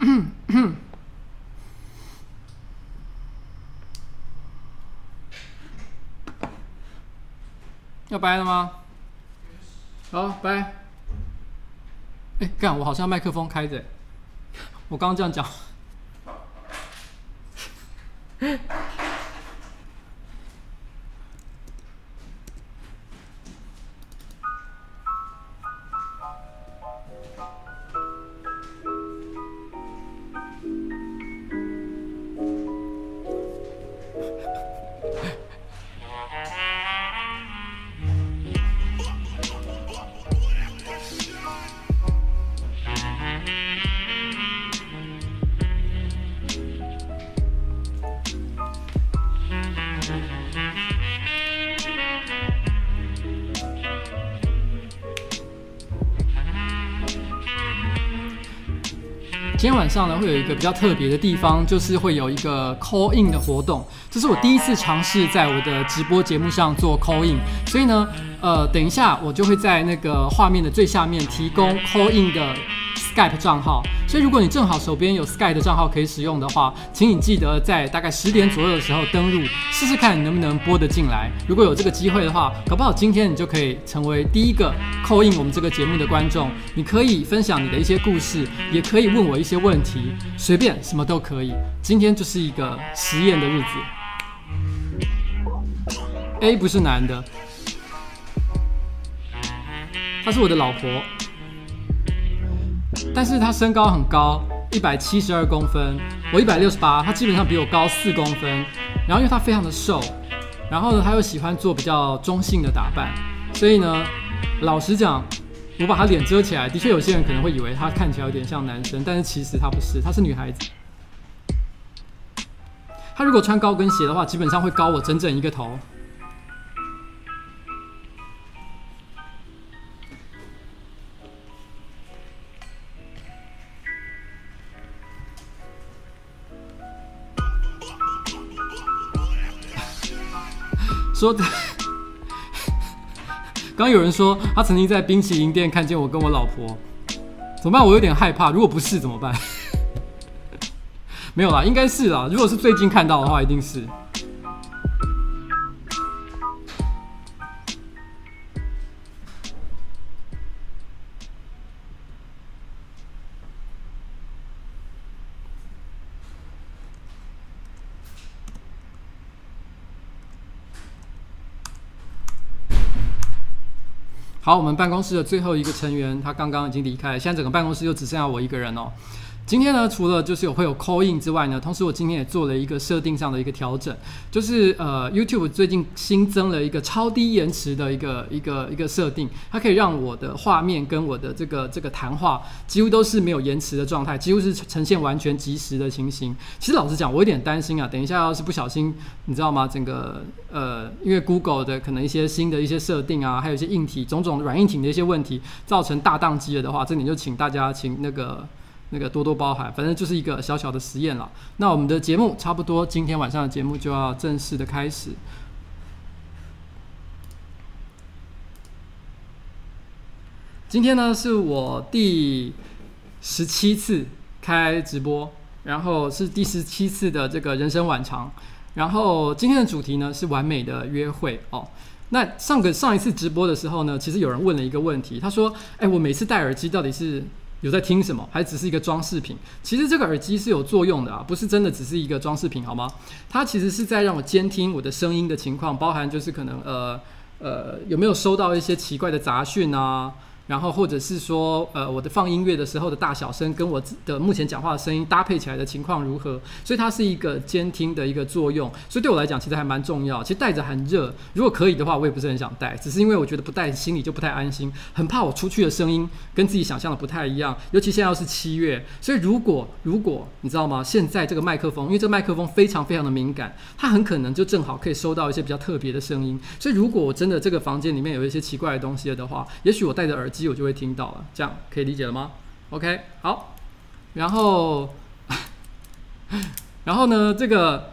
要掰了吗？好，掰。哎，干！我好像麦克风开着，我刚刚这样讲。上呢，会有一个比较特别的地方，就是会有一个 call in 的活动。这是我第一次尝试在我的直播节目上做 call in，所以呢，呃，等一下我就会在那个画面的最下面提供 call in 的 Skype 账号。所以如果你正好手边有 Sky 的账号可以使用的话，请你记得在大概十点左右的时候登录，试试看你能不能播得进来。如果有这个机会的话，搞不好今天你就可以成为第一个扣印我们这个节目的观众。你可以分享你的一些故事，也可以问我一些问题，随便什么都可以。今天就是一个实验的日子。A 不是男的，她是我的老婆。但是他身高很高，一百七十二公分，我一百六十八，他基本上比我高四公分。然后因为他非常的瘦，然后呢他又喜欢做比较中性的打扮，所以呢，老实讲，我把他脸遮起来，的确有些人可能会以为他看起来有点像男生，但是其实他不是，他是女孩子。他如果穿高跟鞋的话，基本上会高我整整一个头。说的，刚有人说他曾经在冰淇淋店看见我跟我老婆，怎么办？我有点害怕。如果不是怎么办？没有啦，应该是啦。如果是最近看到的话，一定是。好，我们办公室的最后一个成员，他刚刚已经离开，现在整个办公室就只剩下我一个人哦。今天呢，除了就是有会有 call in 之外呢，同时我今天也做了一个设定上的一个调整，就是呃 YouTube 最近新增了一个超低延迟的一个一个一个设定，它可以让我的画面跟我的这个这个谈话几乎都是没有延迟的状态，几乎是呈现完全即时的情形。其实老实讲，我有点担心啊，等一下要是不小心，你知道吗？整个呃，因为 Google 的可能一些新的一些设定啊，还有一些硬体种种软硬体的一些问题，造成大宕机了的话，这里就请大家请那个。那个多多包涵，反正就是一个小小的实验了。那我们的节目差不多，今天晚上的节目就要正式的开始。今天呢是我第十七次开直播，然后是第十七次的这个人生晚长。然后今天的主题呢是完美的约会哦。那上个上一次直播的时候呢，其实有人问了一个问题，他说：“哎，我每次戴耳机到底是？”有在听什么？还只是一个装饰品？其实这个耳机是有作用的啊，不是真的只是一个装饰品，好吗？它其实是在让我监听我的声音的情况，包含就是可能呃呃有没有收到一些奇怪的杂讯啊。然后或者是说，呃，我的放音乐的时候的大小声跟我的目前讲话的声音搭配起来的情况如何？所以它是一个监听的一个作用。所以对我来讲，其实还蛮重要。其实戴着很热，如果可以的话，我也不是很想戴，只是因为我觉得不戴心里就不太安心，很怕我出去的声音跟自己想象的不太一样。尤其现在要是七月，所以如果如果你知道吗？现在这个麦克风，因为这个麦克风非常非常的敏感，它很可能就正好可以收到一些比较特别的声音。所以如果我真的这个房间里面有一些奇怪的东西的话，也许我戴着耳机。我就会听到了，这样可以理解了吗？OK，好，然后，然后呢，这个，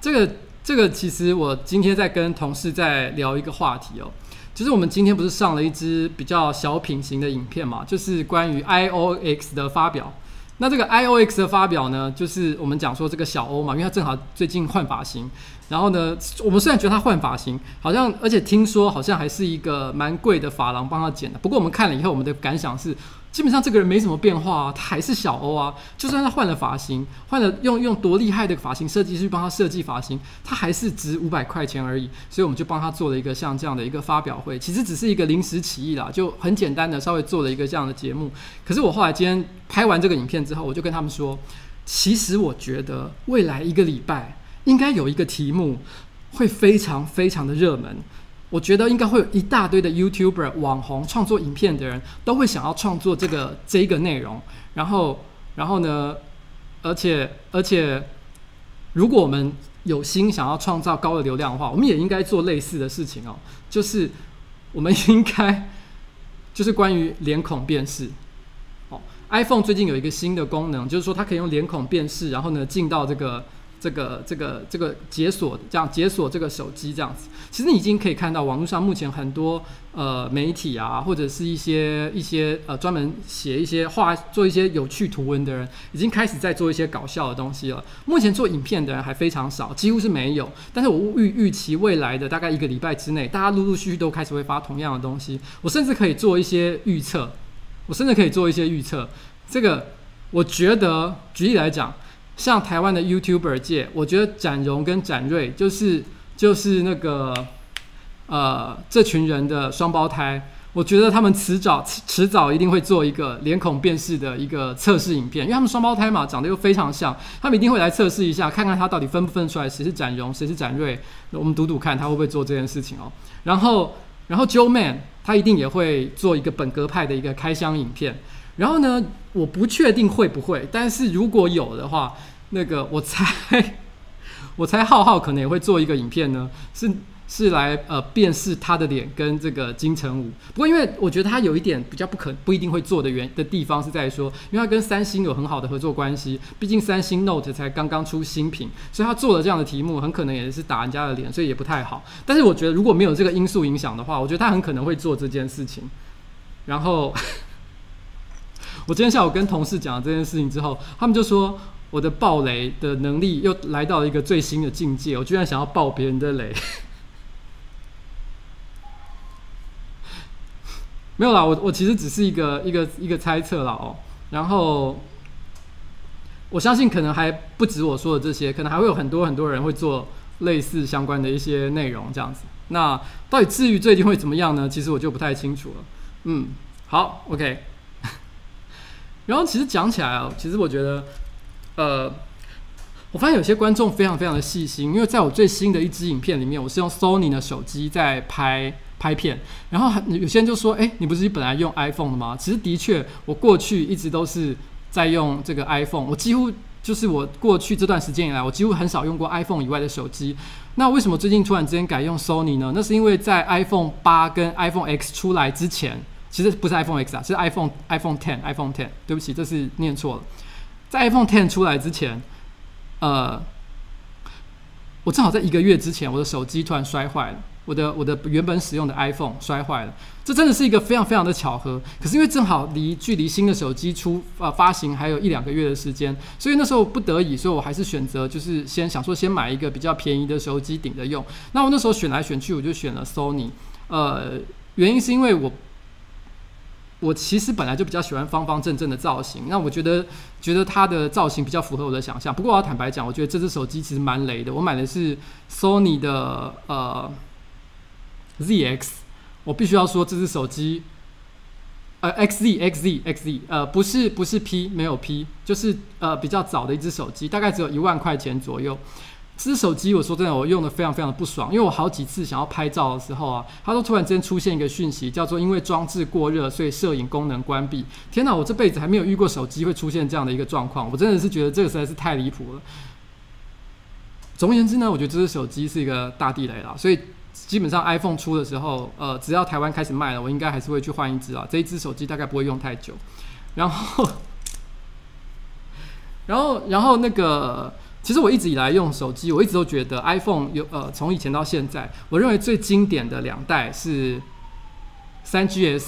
这个，这个，其实我今天在跟同事在聊一个话题哦，就是我们今天不是上了一支比较小品型的影片嘛，就是关于 IOX 的发表，那这个 iOX 的发表呢，就是我们讲说这个小欧嘛，因为他正好最近换发型。然后呢，我们虽然觉得他换发型好像，而且听说好像还是一个蛮贵的发廊帮他剪的。不过我们看了以后，我们的感想是，基本上这个人没什么变化啊，他还是小欧啊。就算他换了发型，换了用用多厉害的发型设计师帮他设计发型，他还是值五百块钱而已。所以我们就帮他做了一个像这样的一个发表会，其实只是一个临时起意啦，就很简单的稍微做了一个这样的节目。可是我后来今天拍完这个影片之后，我就跟他们说，其实我觉得未来一个礼拜。应该有一个题目会非常非常的热门，我觉得应该会有一大堆的 YouTuber 网红创作影片的人都会想要创作这个这个内容，然后然后呢，而且而且，如果我们有心想要创造高的流量的话，我们也应该做类似的事情哦，就是我们应该 就是关于脸孔辨识。哦，iPhone 最近有一个新的功能，就是说它可以用脸孔辨识，然后呢进到这个。这个这个这个解锁这样解锁这个手机这样子，其实你已经可以看到网络上目前很多呃媒体啊，或者是一些一些呃专门写一些画做一些有趣图文的人，已经开始在做一些搞笑的东西了。目前做影片的人还非常少，几乎是没有。但是我预预期未来的大概一个礼拜之内，大家陆陆续续都开始会发同样的东西。我甚至可以做一些预测，我甚至可以做一些预测。这个我觉得举例来讲。像台湾的 YouTuber 界，我觉得展荣跟展瑞就是就是那个呃这群人的双胞胎，我觉得他们迟早迟早一定会做一个脸孔辨识的一个测试影片，因为他们双胞胎嘛，长得又非常像，他们一定会来测试一下，看看他到底分不分出来谁是展荣，谁是展瑞，我们赌赌看他会不会做这件事情哦。然后然后 Joeman 他一定也会做一个本格派的一个开箱影片。然后呢，我不确定会不会，但是如果有的话，那个我猜，我猜浩浩可能也会做一个影片呢，是是来呃辨识他的脸跟这个金城武。不过因为我觉得他有一点比较不可不一定会做的原的地方是在说，因为他跟三星有很好的合作关系，毕竟三星 Note 才刚刚出新品，所以他做了这样的题目，很可能也是打人家的脸，所以也不太好。但是我觉得如果没有这个因素影响的话，我觉得他很可能会做这件事情，然后。我今天下午跟同事讲了这件事情之后，他们就说我的爆雷的能力又来到了一个最新的境界。我居然想要爆别人的雷，没有啦，我我其实只是一个一个一个猜测啦哦。然后我相信可能还不止我说的这些，可能还会有很多很多人会做类似相关的一些内容这样子。那到底至于最近会怎么样呢？其实我就不太清楚了。嗯，好，OK。然后其实讲起来啊，其实我觉得，呃，我发现有些观众非常非常的细心，因为在我最新的一支影片里面，我是用 Sony 的手机在拍拍片。然后有些人就说：“哎，你不是本来用 iPhone 的吗？”其实的确，我过去一直都是在用这个 iPhone。我几乎就是我过去这段时间以来，我几乎很少用过 iPhone 以外的手机。那为什么最近突然之间改用 Sony 呢？那是因为在 iPhone 八跟 iPhone X 出来之前。其实不是 iPhone X 啊，是 iPhone iPhone Ten iPhone Ten。对不起，这是念错了。在 iPhone Ten 出来之前，呃，我正好在一个月之前，我的手机突然摔坏了，我的我的原本使用的 iPhone 摔坏了。这真的是一个非常非常的巧合。可是因为正好离距离新的手机出呃发行还有一两个月的时间，所以那时候不得已，所以我还是选择就是先想说先买一个比较便宜的手机顶着用。那我那时候选来选去，我就选了 Sony。呃，原因是因为我。我其实本来就比较喜欢方方正正的造型，那我觉得觉得它的造型比较符合我的想象。不过我要坦白讲，我觉得这只手机其实蛮雷的。我买的是 Sony 的呃 ZX，我必须要说这只手机呃 XZ XZ XZ 呃不是不是 P 没有 P，就是呃比较早的一只手机，大概只有一万块钱左右。这手机，我说真的，我用的非常非常的不爽，因为我好几次想要拍照的时候啊，它都突然之间出现一个讯息，叫做因为装置过热，所以摄影功能关闭。天哪，我这辈子还没有遇过手机会出现这样的一个状况，我真的是觉得这个实在是太离谱了。总而言之呢，我觉得这只手机是一个大地雷了，所以基本上 iPhone 出的时候，呃，只要台湾开始卖了，我应该还是会去换一只啊。这一只手机大概不会用太久。然后，然后，然后那个。其实我一直以来用手机，我一直都觉得 iPhone 有呃，从以前到现在，我认为最经典的两代是三 GS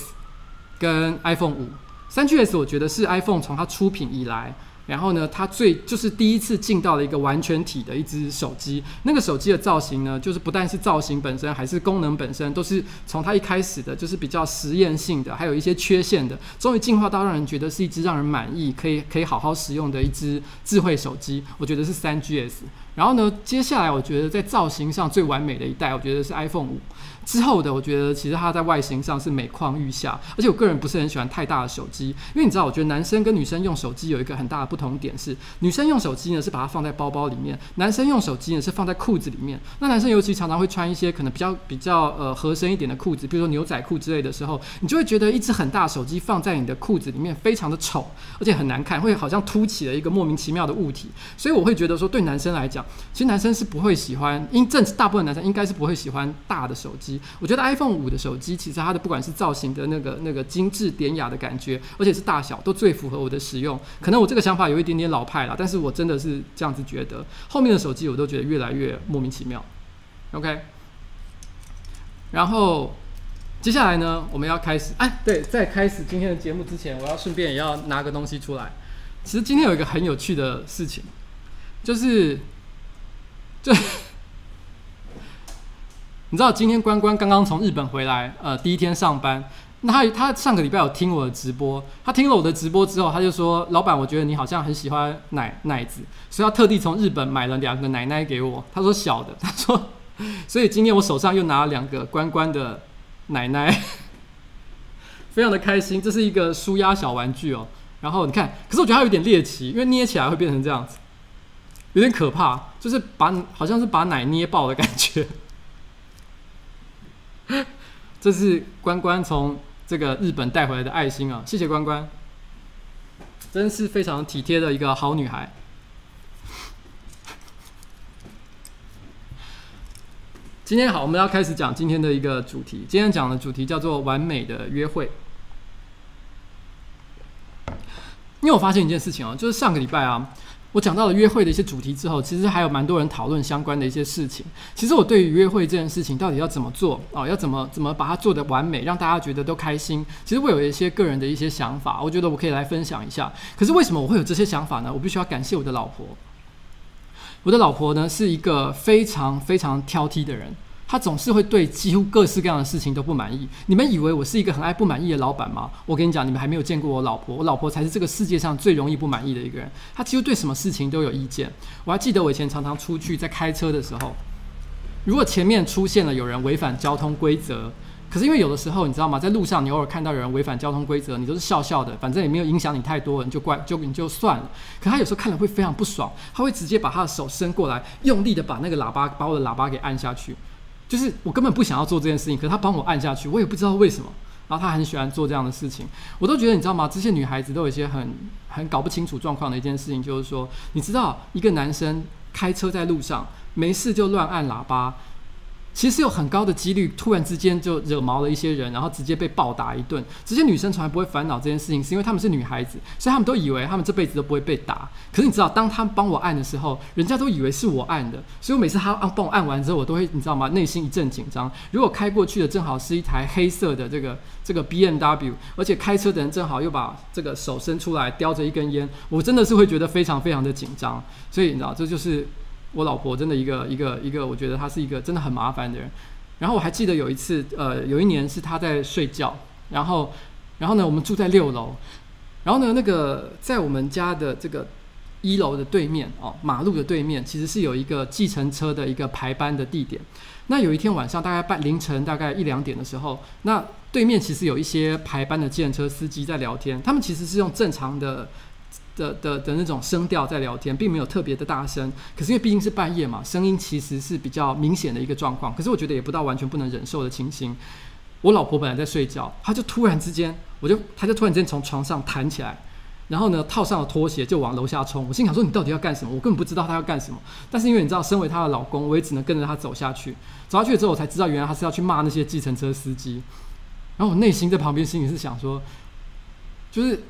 跟 iPhone 五。三 GS 我觉得是 iPhone 从它出品以来然后呢，它最就是第一次进到了一个完全体的一只手机。那个手机的造型呢，就是不但是造型本身，还是功能本身，都是从它一开始的就是比较实验性的，还有一些缺陷的，终于进化到让人觉得是一只让人满意、可以可以好好使用的一只智慧手机。我觉得是三 GS。然后呢，接下来我觉得在造型上最完美的一代，我觉得是 iPhone 五。之后的，我觉得其实它在外形上是每况愈下，而且我个人不是很喜欢太大的手机，因为你知道，我觉得男生跟女生用手机有一个很大的不同点是，女生用手机呢是把它放在包包里面，男生用手机呢是放在裤子里面。那男生尤其常常会穿一些可能比较比较呃合身一点的裤子，比如说牛仔裤之类的时候，你就会觉得一只很大手机放在你的裤子里面非常的丑，而且很难看，会好像凸起了一个莫名其妙的物体。所以我会觉得说，对男生来讲，其实男生是不会喜欢，因正大部分男生应该是不会喜欢大的手机。我觉得 iPhone 五的手机，其实它的不管是造型的那个那个精致典雅的感觉，而且是大小，都最符合我的使用。可能我这个想法有一点点老派啦，但是我真的是这样子觉得。后面的手机我都觉得越来越莫名其妙。OK，然后接下来呢，我们要开始。哎，对，在开始今天的节目之前，我要顺便也要拿个东西出来。其实今天有一个很有趣的事情，就是，就。你知道今天关关刚刚从日本回来，呃，第一天上班。那他他上个礼拜有听我的直播，他听了我的直播之后，他就说：“老板，我觉得你好像很喜欢奶奶子，所以他特地从日本买了两个奶奶给我。”他说小的，他说，所以今天我手上又拿了两个关关的奶奶，非常的开心。这是一个舒压小玩具哦。然后你看，可是我觉得它有点猎奇，因为捏起来会变成这样子，有点可怕，就是把好像是把奶捏爆的感觉。这是关关从这个日本带回来的爱心啊！谢谢关关，真是非常体贴的一个好女孩。今天好，我们要开始讲今天的一个主题。今天讲的主题叫做“完美的约会”。因为我发现一件事情哦，就是上个礼拜啊。我讲到了约会的一些主题之后，其实还有蛮多人讨论相关的一些事情。其实我对于约会这件事情到底要怎么做啊，要怎么怎么把它做得完美，让大家觉得都开心。其实我有一些个人的一些想法，我觉得我可以来分享一下。可是为什么我会有这些想法呢？我必须要感谢我的老婆。我的老婆呢是一个非常非常挑剔的人。他总是会对几乎各式各样的事情都不满意。你们以为我是一个很爱不满意的老板吗？我跟你讲，你们还没有见过我老婆。我老婆才是这个世界上最容易不满意的一个人。她几乎对什么事情都有意见。我还记得我以前常常出去在开车的时候，如果前面出现了有人违反交通规则，可是因为有的时候你知道吗？在路上你偶尔看到有人违反交通规则，你都是笑笑的，反正也没有影响你太多，你就怪就你就算了。可他有时候看了会非常不爽，他会直接把他的手伸过来，用力的把那个喇叭把我的喇叭给按下去。就是我根本不想要做这件事情，可是他帮我按下去，我也不知道为什么。然后他很喜欢做这样的事情，我都觉得你知道吗？这些女孩子都有一些很很搞不清楚状况的一件事情，就是说，你知道一个男生开车在路上没事就乱按喇叭。其实有很高的几率，突然之间就惹毛了一些人，然后直接被暴打一顿。这些女生从来不会烦恼这件事情，是因为她们是女孩子，所以她们都以为她们这辈子都不会被打。可是你知道，当她们帮我按的时候，人家都以为是我按的，所以我每次她帮我按完之后，我都会你知道吗？内心一阵紧张。如果开过去的正好是一台黑色的这个这个 BMW，而且开车的人正好又把这个手伸出来叼着一根烟，我真的是会觉得非常非常的紧张。所以你知道，这就是。我老婆真的一个一个一个，我觉得她是一个真的很麻烦的人。然后我还记得有一次，呃，有一年是她在睡觉，然后，然后呢，我们住在六楼，然后呢，那个在我们家的这个一楼的对面哦，马路的对面，其实是有一个计程车的一个排班的地点。那有一天晚上，大概半凌晨大概一两点的时候，那对面其实有一些排班的计程车司机在聊天，他们其实是用正常的。的的的那种声调在聊天，并没有特别的大声。可是因为毕竟是半夜嘛，声音其实是比较明显的一个状况。可是我觉得也不到完全不能忍受的情形。我老婆本来在睡觉，她就突然之间，我就她就突然间从床上弹起来，然后呢套上了拖鞋就往楼下冲。我心想说，你到底要干什么？我根本不知道她要干什么。但是因为你知道，身为她的老公，我也只能跟着她走下去。走下去之后，我才知道原来她是要去骂那些计程车司机。然后我内心在旁边心里是想说，就是。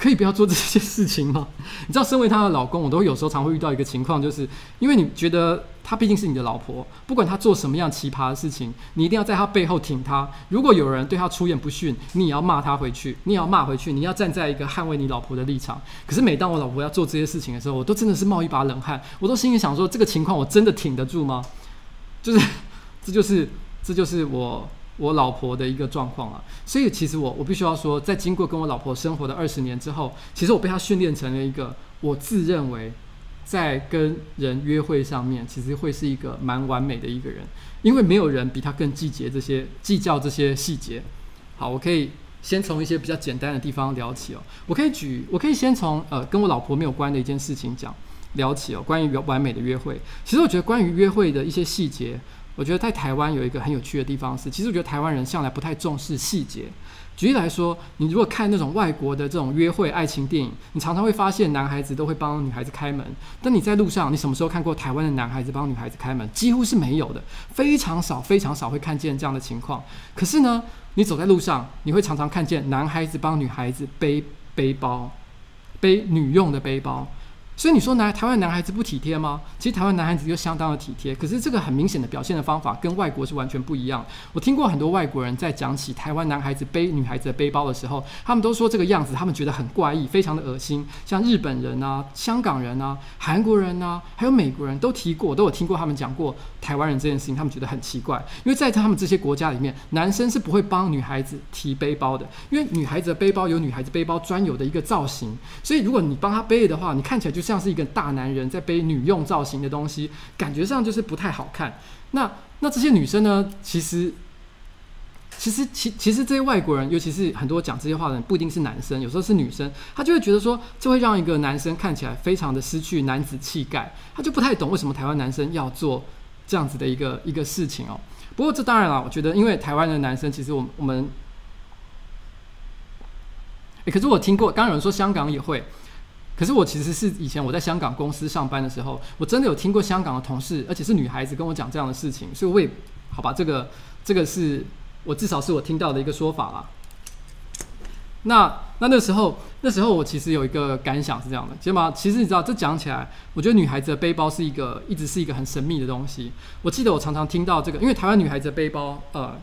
可以不要做这些事情吗？你知道，身为她的老公，我都有时候常会遇到一个情况，就是因为你觉得她毕竟是你的老婆，不管她做什么样奇葩的事情，你一定要在她背后挺她。如果有人对她出言不逊，你也要骂她回去，你也要骂回去，你要站在一个捍卫你老婆的立场。可是每当我老婆要做这些事情的时候，我都真的是冒一把冷汗，我都心里想说，这个情况我真的挺得住吗？就是，这就是，这就是我。我老婆的一个状况啊，所以其实我我必须要说，在经过跟我老婆生活的二十年之后，其实我被她训练成了一个我自认为在跟人约会上面，其实会是一个蛮完美的一个人，因为没有人比她更计较这些计较这些细节。好，我可以先从一些比较简单的地方聊起哦。我可以举，我可以先从呃跟我老婆没有关的一件事情讲聊起哦，关于完美的约会。其实我觉得关于约会的一些细节。我觉得在台湾有一个很有趣的地方是，其实我觉得台湾人向来不太重视细节。举例来说，你如果看那种外国的这种约会爱情电影，你常常会发现男孩子都会帮女孩子开门。但你在路上，你什么时候看过台湾的男孩子帮女孩子开门？几乎是没有的，非常少，非常少会看见这样的情况。可是呢，你走在路上，你会常常看见男孩子帮女孩子背背包，背女用的背包。所以你说男台湾男孩子不体贴吗？其实台湾男孩子就相当的体贴，可是这个很明显的表现的方法跟外国是完全不一样。我听过很多外国人在讲起台湾男孩子背女孩子的背包的时候，他们都说这个样子，他们觉得很怪异，非常的恶心。像日本人啊、香港人啊、韩国人啊，还有美国人都提过，都有听过他们讲过台湾人这件事情，他们觉得很奇怪，因为在他们这些国家里面，男生是不会帮女孩子提背包的，因为女孩子的背包有女孩子背包专有的一个造型，所以如果你帮她背的话，你看起来就是像是一个大男人在背女用造型的东西，感觉上就是不太好看。那那这些女生呢？其实，其实，其其实这些外国人，尤其是很多讲这些话的人，不一定是男生，有时候是女生，她就会觉得说，这会让一个男生看起来非常的失去男子气概。他就不太懂为什么台湾男生要做这样子的一个一个事情哦。不过这当然了，我觉得因为台湾的男生，其实我们我们，欸，可是我听过，刚有人说香港也会。可是我其实是以前我在香港公司上班的时候，我真的有听过香港的同事，而且是女孩子跟我讲这样的事情，所以我也好吧，这个这个是我至少是我听到的一个说法啦。那那那时候那时候我其实有一个感想是这样的，其实嘛，其实你知道这讲起来，我觉得女孩子的背包是一个一直是一个很神秘的东西。我记得我常常听到这个，因为台湾女孩子的背包，呃。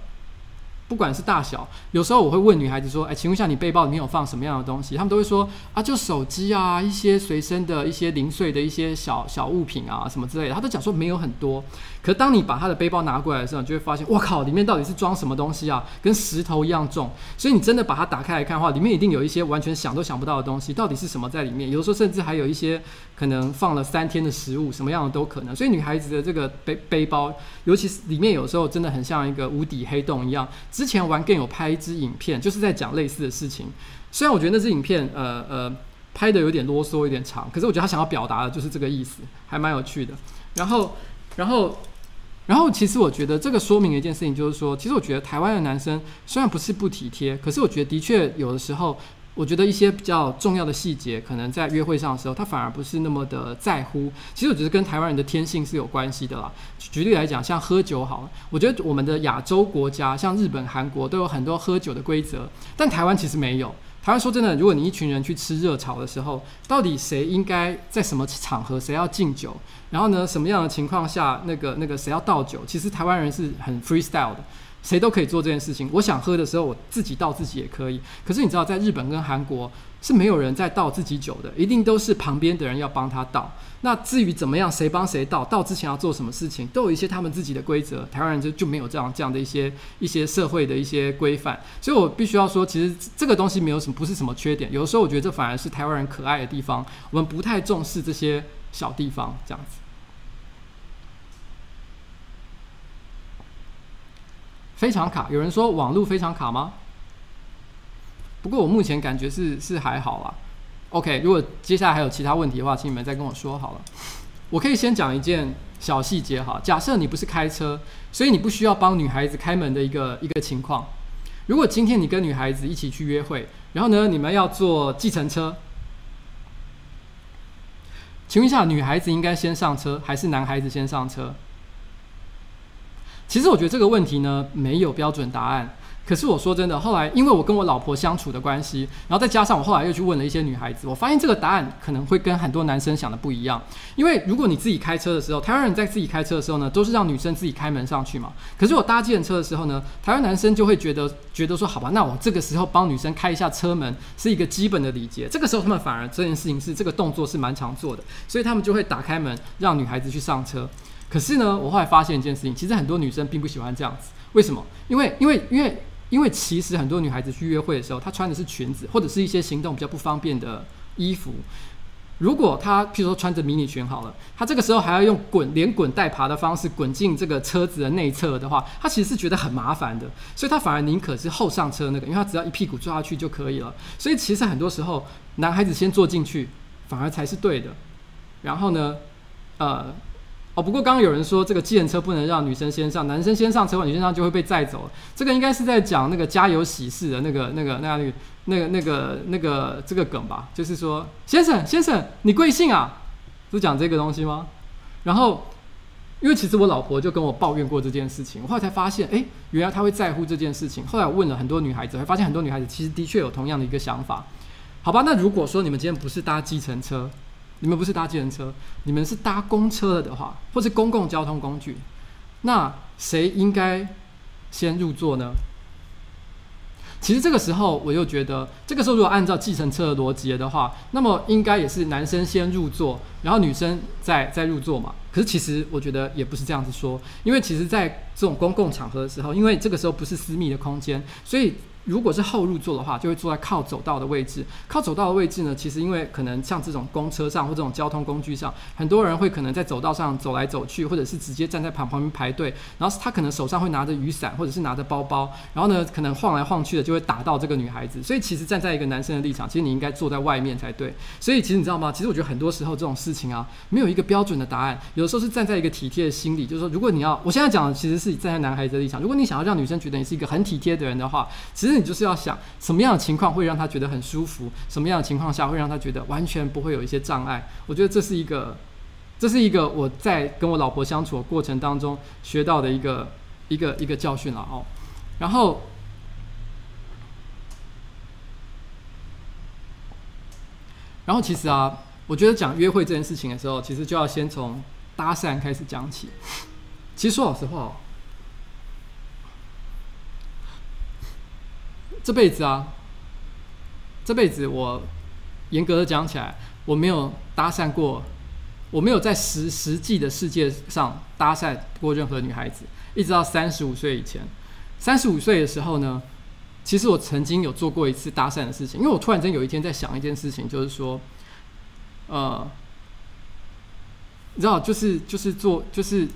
不管是大小，有时候我会问女孩子说：“哎，请问一下，你背包里面有放什么样的东西？”他们都会说：“啊，就手机啊，一些随身的一些零碎的一些小小物品啊，什么之类的。”他都讲说没有很多。可当你把他的背包拿过来的时候，你就会发现，哇靠，里面到底是装什么东西啊？跟石头一样重。所以你真的把它打开来看的话，里面一定有一些完全想都想不到的东西。到底是什么在里面？有的时候甚至还有一些可能放了三天的食物，什么样的都可能。所以女孩子的这个背背包，尤其是里面有时候真的很像一个无底黑洞一样。之前玩更有拍一支影片，就是在讲类似的事情。虽然我觉得那支影片，呃呃，拍的有点啰嗦，有点长，可是我觉得他想要表达的就是这个意思，还蛮有趣的。然后，然后。然后，其实我觉得这个说明一件事情就是说，其实我觉得台湾的男生虽然不是不体贴，可是我觉得的确有的时候，我觉得一些比较重要的细节，可能在约会上的时候，他反而不是那么的在乎。其实我觉得跟台湾人的天性是有关系的啦。举例来讲，像喝酒好了，我觉得我们的亚洲国家，像日本、韩国都有很多喝酒的规则，但台湾其实没有。台湾说真的，如果你一群人去吃热炒的时候，到底谁应该在什么场合，谁要敬酒？然后呢，什么样的情况下，那个那个谁要倒酒？其实台湾人是很 freestyle 的，谁都可以做这件事情。我想喝的时候，我自己倒自己也可以。可是你知道，在日本跟韩国是没有人在倒自己酒的，一定都是旁边的人要帮他倒。那至于怎么样，谁帮谁倒，倒之前要做什么事情，都有一些他们自己的规则。台湾人就就没有这样这样的一些一些社会的一些规范，所以我必须要说，其实这个东西没有什么，不是什么缺点。有的时候我觉得这反而是台湾人可爱的地方，我们不太重视这些小地方，这样子。非常卡，有人说网络非常卡吗？不过我目前感觉是是还好啦。OK，如果接下来还有其他问题的话，请你们再跟我说好了。我可以先讲一件小细节哈。假设你不是开车，所以你不需要帮女孩子开门的一个一个情况。如果今天你跟女孩子一起去约会，然后呢，你们要坐计程车，请问一下，女孩子应该先上车还是男孩子先上车？其实我觉得这个问题呢，没有标准答案。可是我说真的，后来因为我跟我老婆相处的关系，然后再加上我后来又去问了一些女孩子，我发现这个答案可能会跟很多男生想的不一样。因为如果你自己开车的时候，台湾人在自己开车的时候呢，都是让女生自己开门上去嘛。可是我搭计程车的时候呢，台湾男生就会觉得觉得说，好吧，那我这个时候帮女生开一下车门是一个基本的礼节。这个时候他们反而这件事情是这个动作是蛮常做的，所以他们就会打开门让女孩子去上车。可是呢，我后来发现一件事情，其实很多女生并不喜欢这样子。为什么？因为因为因为。因为其实很多女孩子去约会的时候，她穿的是裙子，或者是一些行动比较不方便的衣服。如果她譬如说穿着迷你裙好了，她这个时候还要用滚连滚带爬的方式滚进这个车子的内侧的话，她其实是觉得很麻烦的，所以她反而宁可是后上车那个，因为她只要一屁股坐下去就可以了。所以其实很多时候，男孩子先坐进去反而才是对的。然后呢，呃。哦，不过刚刚有人说这个计程车不能让女生先上，男生先上车，女生上就会被载走了。这个应该是在讲那个家有喜事的那个、那个、那样、那个、那个、那个、那个这个梗吧？就是说，先生、先生，你贵姓啊？是讲这个东西吗？然后，因为其实我老婆就跟我抱怨过这件事情，我后来才发现，哎，原来她会在乎这件事情。后来我问了很多女孩子，会发现很多女孩子其实的确有同样的一个想法。好吧，那如果说你们今天不是搭计程车，你们不是搭计程车，你们是搭公车的话，或是公共交通工具，那谁应该先入座呢？其实这个时候，我又觉得，这个时候如果按照计程车的逻辑的话，那么应该也是男生先入座，然后女生再再入座嘛。可是其实我觉得也不是这样子说，因为其实在这种公共场合的时候，因为这个时候不是私密的空间，所以。如果是后入座的话，就会坐在靠走道的位置。靠走道的位置呢，其实因为可能像这种公车上或这种交通工具上，很多人会可能在走道上走来走去，或者是直接站在旁旁边排队。然后他可能手上会拿着雨伞，或者是拿着包包，然后呢，可能晃来晃去的就会打到这个女孩子。所以其实站在一个男生的立场，其实你应该坐在外面才对。所以其实你知道吗？其实我觉得很多时候这种事情啊，没有一个标准的答案。有的时候是站在一个体贴的心理，就是说，如果你要，我现在讲的其实是站在男孩子的立场，如果你想要让女生觉得你是一个很体贴的人的话，其实你就是要。想什么样的情况会让他觉得很舒服？什么样的情况下会让他觉得完全不会有一些障碍？我觉得这是一个，这是一个我在跟我老婆相处的过程当中学到的一个一个一个教训了哦。然后，然后其实啊，我觉得讲约会这件事情的时候，其实就要先从搭讪开始讲起。其实说老实话哦。这辈子啊，这辈子我严格的讲起来，我没有搭讪过，我没有在实实际的世界上搭讪过任何女孩子，一直到三十五岁以前。三十五岁的时候呢，其实我曾经有做过一次搭讪的事情，因为我突然间有一天在想一件事情，就是说，呃，你知道，就是就是做，就是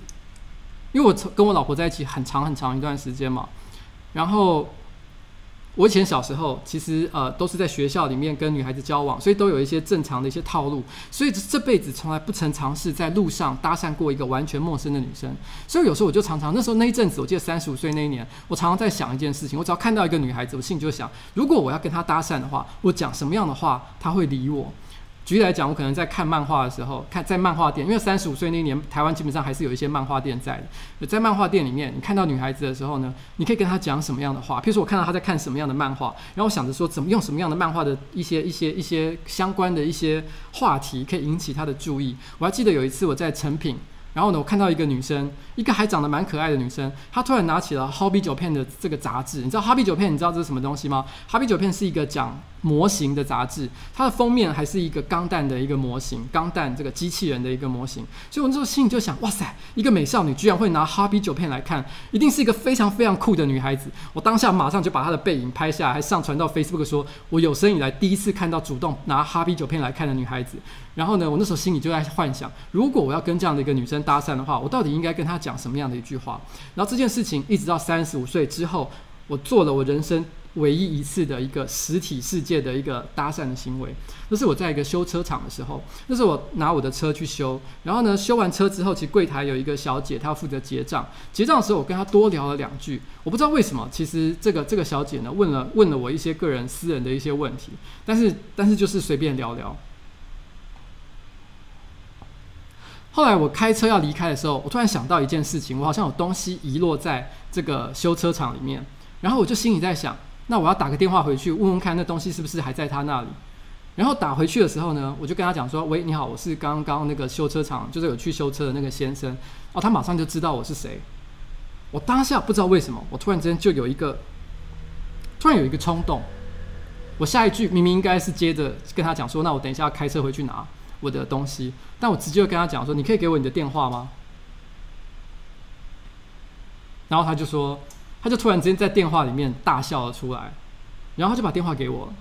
因为我跟我老婆在一起很长很长一段时间嘛，然后。我以前小时候，其实呃都是在学校里面跟女孩子交往，所以都有一些正常的一些套路，所以这辈子从来不曾尝试在路上搭讪过一个完全陌生的女生。所以有时候我就常常那时候那一阵子，我记得三十五岁那一年，我常常在想一件事情：我只要看到一个女孩子，我心里就想，如果我要跟她搭讪的话，我讲什么样的话，她会理我。举例来讲，我可能在看漫画的时候，看在漫画店，因为三十五岁那一年，台湾基本上还是有一些漫画店在的。在漫画店里面，你看到女孩子的时候呢，你可以跟她讲什么样的话？譬如说，我看到她在看什么样的漫画，然后我想着说，怎么用什么样的漫画的一些一些一些相关的一些话题，可以引起她的注意。我还记得有一次我在诚品，然后呢，我看到一个女生，一个还长得蛮可爱的女生，她突然拿起了《Hobby 九片》的这个杂志。你知道《Hobby 九片》？你知道这是什么东西吗？《Hobby 九片》是一个讲模型的杂志，它的封面还是一个钢弹的一个模型，钢弹这个机器人的一个模型。所以我那时候心里就想，哇塞，一个美少女居然会拿《哈比酒片》来看，一定是一个非常非常酷的女孩子。我当下马上就把她的背影拍下来，还上传到 Facebook，说我有生以来第一次看到主动拿《哈比酒片》来看的女孩子。然后呢，我那时候心里就在幻想，如果我要跟这样的一个女生搭讪的话，我到底应该跟她讲什么样的一句话？然后这件事情一直到三十五岁之后，我做了我人生。唯一一次的一个实体世界的一个搭讪的行为，那是我在一个修车厂的时候，那是我拿我的车去修，然后呢，修完车之后，其实柜台有一个小姐，她负责结账。结账的时候，我跟她多聊了两句，我不知道为什么，其实这个这个小姐呢，问了问了我一些个人私人的一些问题，但是但是就是随便聊聊。后来我开车要离开的时候，我突然想到一件事情，我好像有东西遗落在这个修车厂里面。然后我就心里在想，那我要打个电话回去问问看，那东西是不是还在他那里？然后打回去的时候呢，我就跟他讲说：“喂，你好，我是刚刚那个修车厂，就是有去修车的那个先生。”哦，他马上就知道我是谁。我当下不知道为什么，我突然之间就有一个，突然有一个冲动。我下一句明明应该是接着跟他讲说：“那我等一下要开车回去拿我的东西。”但我直接就跟他讲说：“你可以给我你的电话吗？”然后他就说，他就突然之间在电话里面大笑了出来，然后他就把电话给我。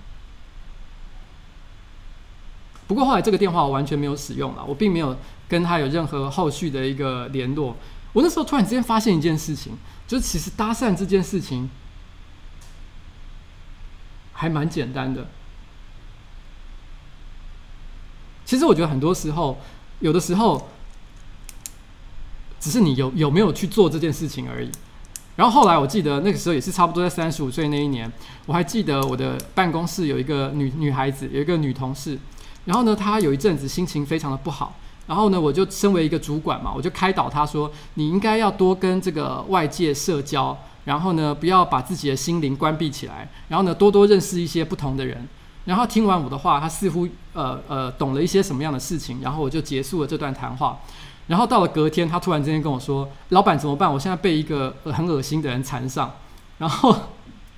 不过后来这个电话我完全没有使用了，我并没有跟他有任何后续的一个联络。我那时候突然之间发现一件事情，就是其实搭讪这件事情还蛮简单的。其实我觉得很多时候，有的时候只是你有有没有去做这件事情而已。然后后来我记得那个时候也是差不多在三十五岁那一年，我还记得我的办公室有一个女女孩子，有一个女同事。然后呢，她有一阵子心情非常的不好。然后呢，我就身为一个主管嘛，我就开导他说：“你应该要多跟这个外界社交，然后呢，不要把自己的心灵关闭起来。然后呢，多多认识一些不同的人。”然后听完我的话，他似乎呃呃懂了一些什么样的事情。然后我就结束了这段谈话。然后到了隔天，他突然之间跟我说：“老板怎么办？我现在被一个很恶心的人缠上。”然后，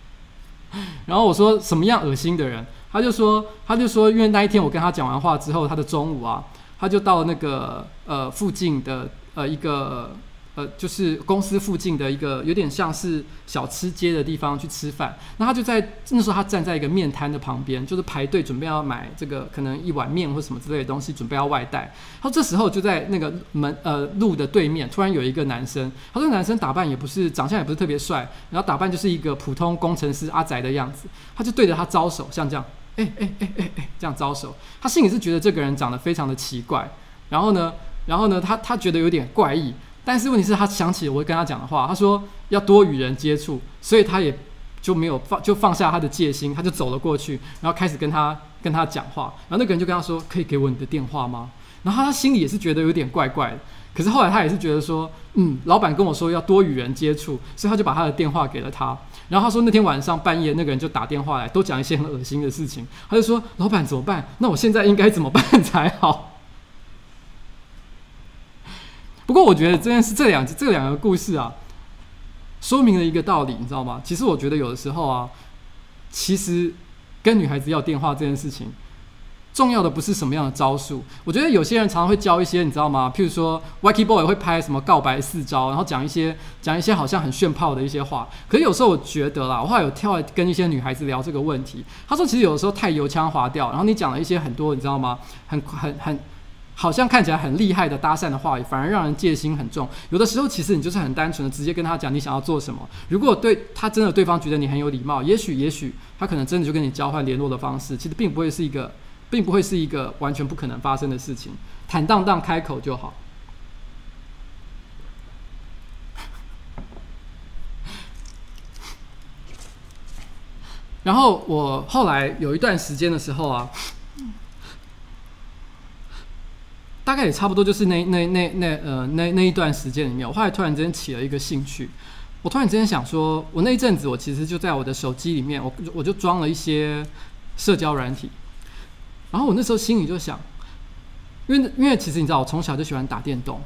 然后我说：“什么样恶心的人？”他就说，他就说，因为那一天我跟他讲完话之后，他的中午啊，他就到那个呃附近的呃一个呃就是公司附近的一个有点像是小吃街的地方去吃饭。那他就在那时候，他站在一个面摊的旁边，就是排队准备要买这个可能一碗面或什么之类的东西，准备要外带。他说这时候就在那个门呃路的对面，突然有一个男生，他说男生打扮也不是长相也不是特别帅，然后打扮就是一个普通工程师阿宅的样子，他就对着他招手，像这样。哎哎哎哎哎，这样招手，他心里是觉得这个人长得非常的奇怪，然后呢，然后呢，他他觉得有点怪异，但是问题是，他想起我跟他讲的话，他说要多与人接触，所以他也就没有放就放下他的戒心，他就走了过去，然后开始跟他跟他讲话，然后那个人就跟他说，可以给我你的电话吗？然后他心里也是觉得有点怪怪的。可是后来他也是觉得说，嗯，老板跟我说要多与人接触，所以他就把他的电话给了他。然后他说那天晚上半夜那个人就打电话来，都讲一些很恶心的事情。他就说，老板怎么办？那我现在应该怎么办才好？不过我觉得这件事这两这两个故事啊，说明了一个道理，你知道吗？其实我觉得有的时候啊，其实跟女孩子要电话这件事情。重要的不是什么样的招数，我觉得有些人常常会教一些，你知道吗？譬如说，Wacky Boy 会拍什么告白四招，然后讲一些讲一些好像很炫炮的一些话。可是有时候我觉得啦，我后来有跳来跟一些女孩子聊这个问题，她说其实有的时候太油腔滑调，然后你讲了一些很多，你知道吗？很很很，好像看起来很厉害的搭讪的话语，反而让人戒心很重。有的时候其实你就是很单纯的直接跟他讲你想要做什么。如果对他真的对方觉得你很有礼貌，也许也许他可能真的就跟你交换联络的方式，其实并不会是一个。并不会是一个完全不可能发生的事情，坦荡荡开口就好。然后我后来有一段时间的时候啊，大概也差不多就是那那那那呃那那一段时间里面，我后来突然之间起了一个兴趣，我突然之间想说，我那一阵子我其实就在我的手机里面，我我就装了一些社交软体。然后我那时候心里就想，因为因为其实你知道，我从小就喜欢打电动，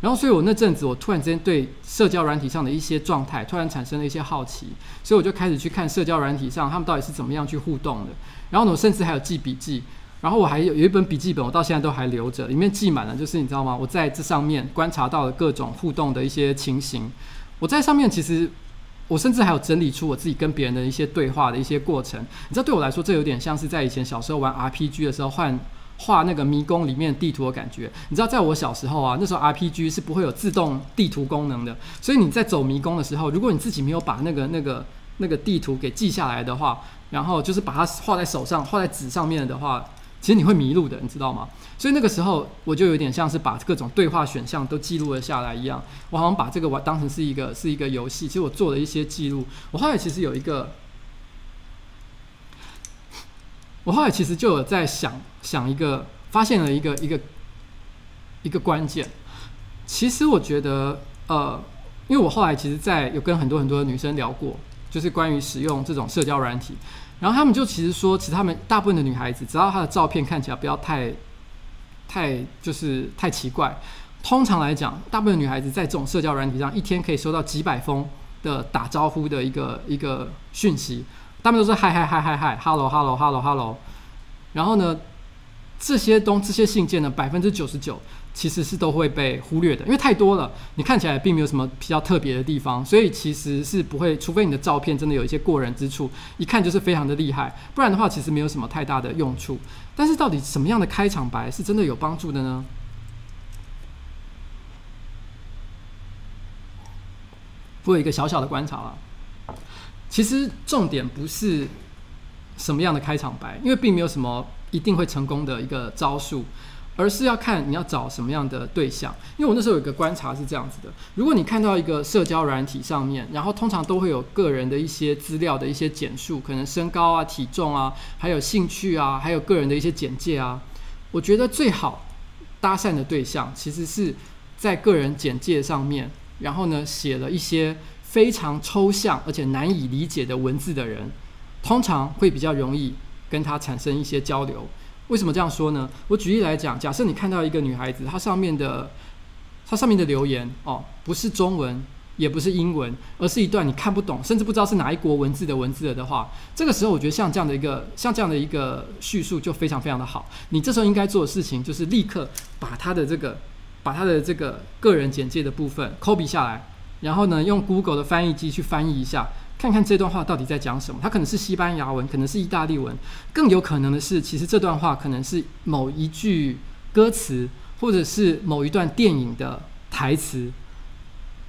然后所以我那阵子我突然之间对社交软体上的一些状态突然产生了一些好奇，所以我就开始去看社交软体上他们到底是怎么样去互动的。然后呢，我甚至还有记笔记，然后我还有有一本笔记本，我到现在都还留着，里面记满了，就是你知道吗？我在这上面观察到了各种互动的一些情形。我在上面其实。我甚至还有整理出我自己跟别人的一些对话的一些过程，你知道，对我来说，这有点像是在以前小时候玩 RPG 的时候换画那个迷宫里面地图的感觉。你知道，在我小时候啊，那时候 RPG 是不会有自动地图功能的，所以你在走迷宫的时候，如果你自己没有把那个那个那个地图给记下来的话，然后就是把它画在手上、画在纸上面的话。其实你会迷路的，你知道吗？所以那个时候我就有点像是把各种对话选项都记录了下来一样。我好像把这个玩当成是一个是一个游戏。其实我做了一些记录。我后来其实有一个，我后来其实就有在想想一个，发现了一个一个一个关键。其实我觉得，呃，因为我后来其实，在有跟很多很多的女生聊过，就是关于使用这种社交软体，然后他们就其实说，其实他们大部分的女孩子，只要她的照片看起来不要太，太就是太奇怪，通常来讲，大部分女孩子在这种社交软体上，一天可以收到几百封的打招呼的一个一个讯息，他们都是嗨嗨嗨嗨嗨，hello hello hello hello，然后呢，这些东这些信件呢，百分之九十九。其实是都会被忽略的，因为太多了，你看起来并没有什么比较特别的地方，所以其实是不会，除非你的照片真的有一些过人之处，一看就是非常的厉害，不然的话其实没有什么太大的用处。但是到底什么样的开场白是真的有帮助的呢？我有一个小小的观察了，其实重点不是什么样的开场白，因为并没有什么一定会成功的一个招数。而是要看你要找什么样的对象，因为我那时候有一个观察是这样子的：如果你看到一个社交软体上面，然后通常都会有个人的一些资料的一些简述，可能身高啊、体重啊，还有兴趣啊，还有个人的一些简介啊，我觉得最好搭讪的对象其实是在个人简介上面，然后呢写了一些非常抽象而且难以理解的文字的人，通常会比较容易跟他产生一些交流。为什么这样说呢？我举例来讲，假设你看到一个女孩子，她上面的，她上面的留言哦，不是中文，也不是英文，而是一段你看不懂，甚至不知道是哪一国文字的文字的话，这个时候我觉得像这样的一个，像这样的一个叙述就非常非常的好。你这时候应该做的事情就是立刻把她的这个，把她的这个个人简介的部分 copy 下来，然后呢，用 Google 的翻译机去翻译一下。看看这段话到底在讲什么？它可能是西班牙文，可能是意大利文，更有可能的是，其实这段话可能是某一句歌词，或者是某一段电影的台词。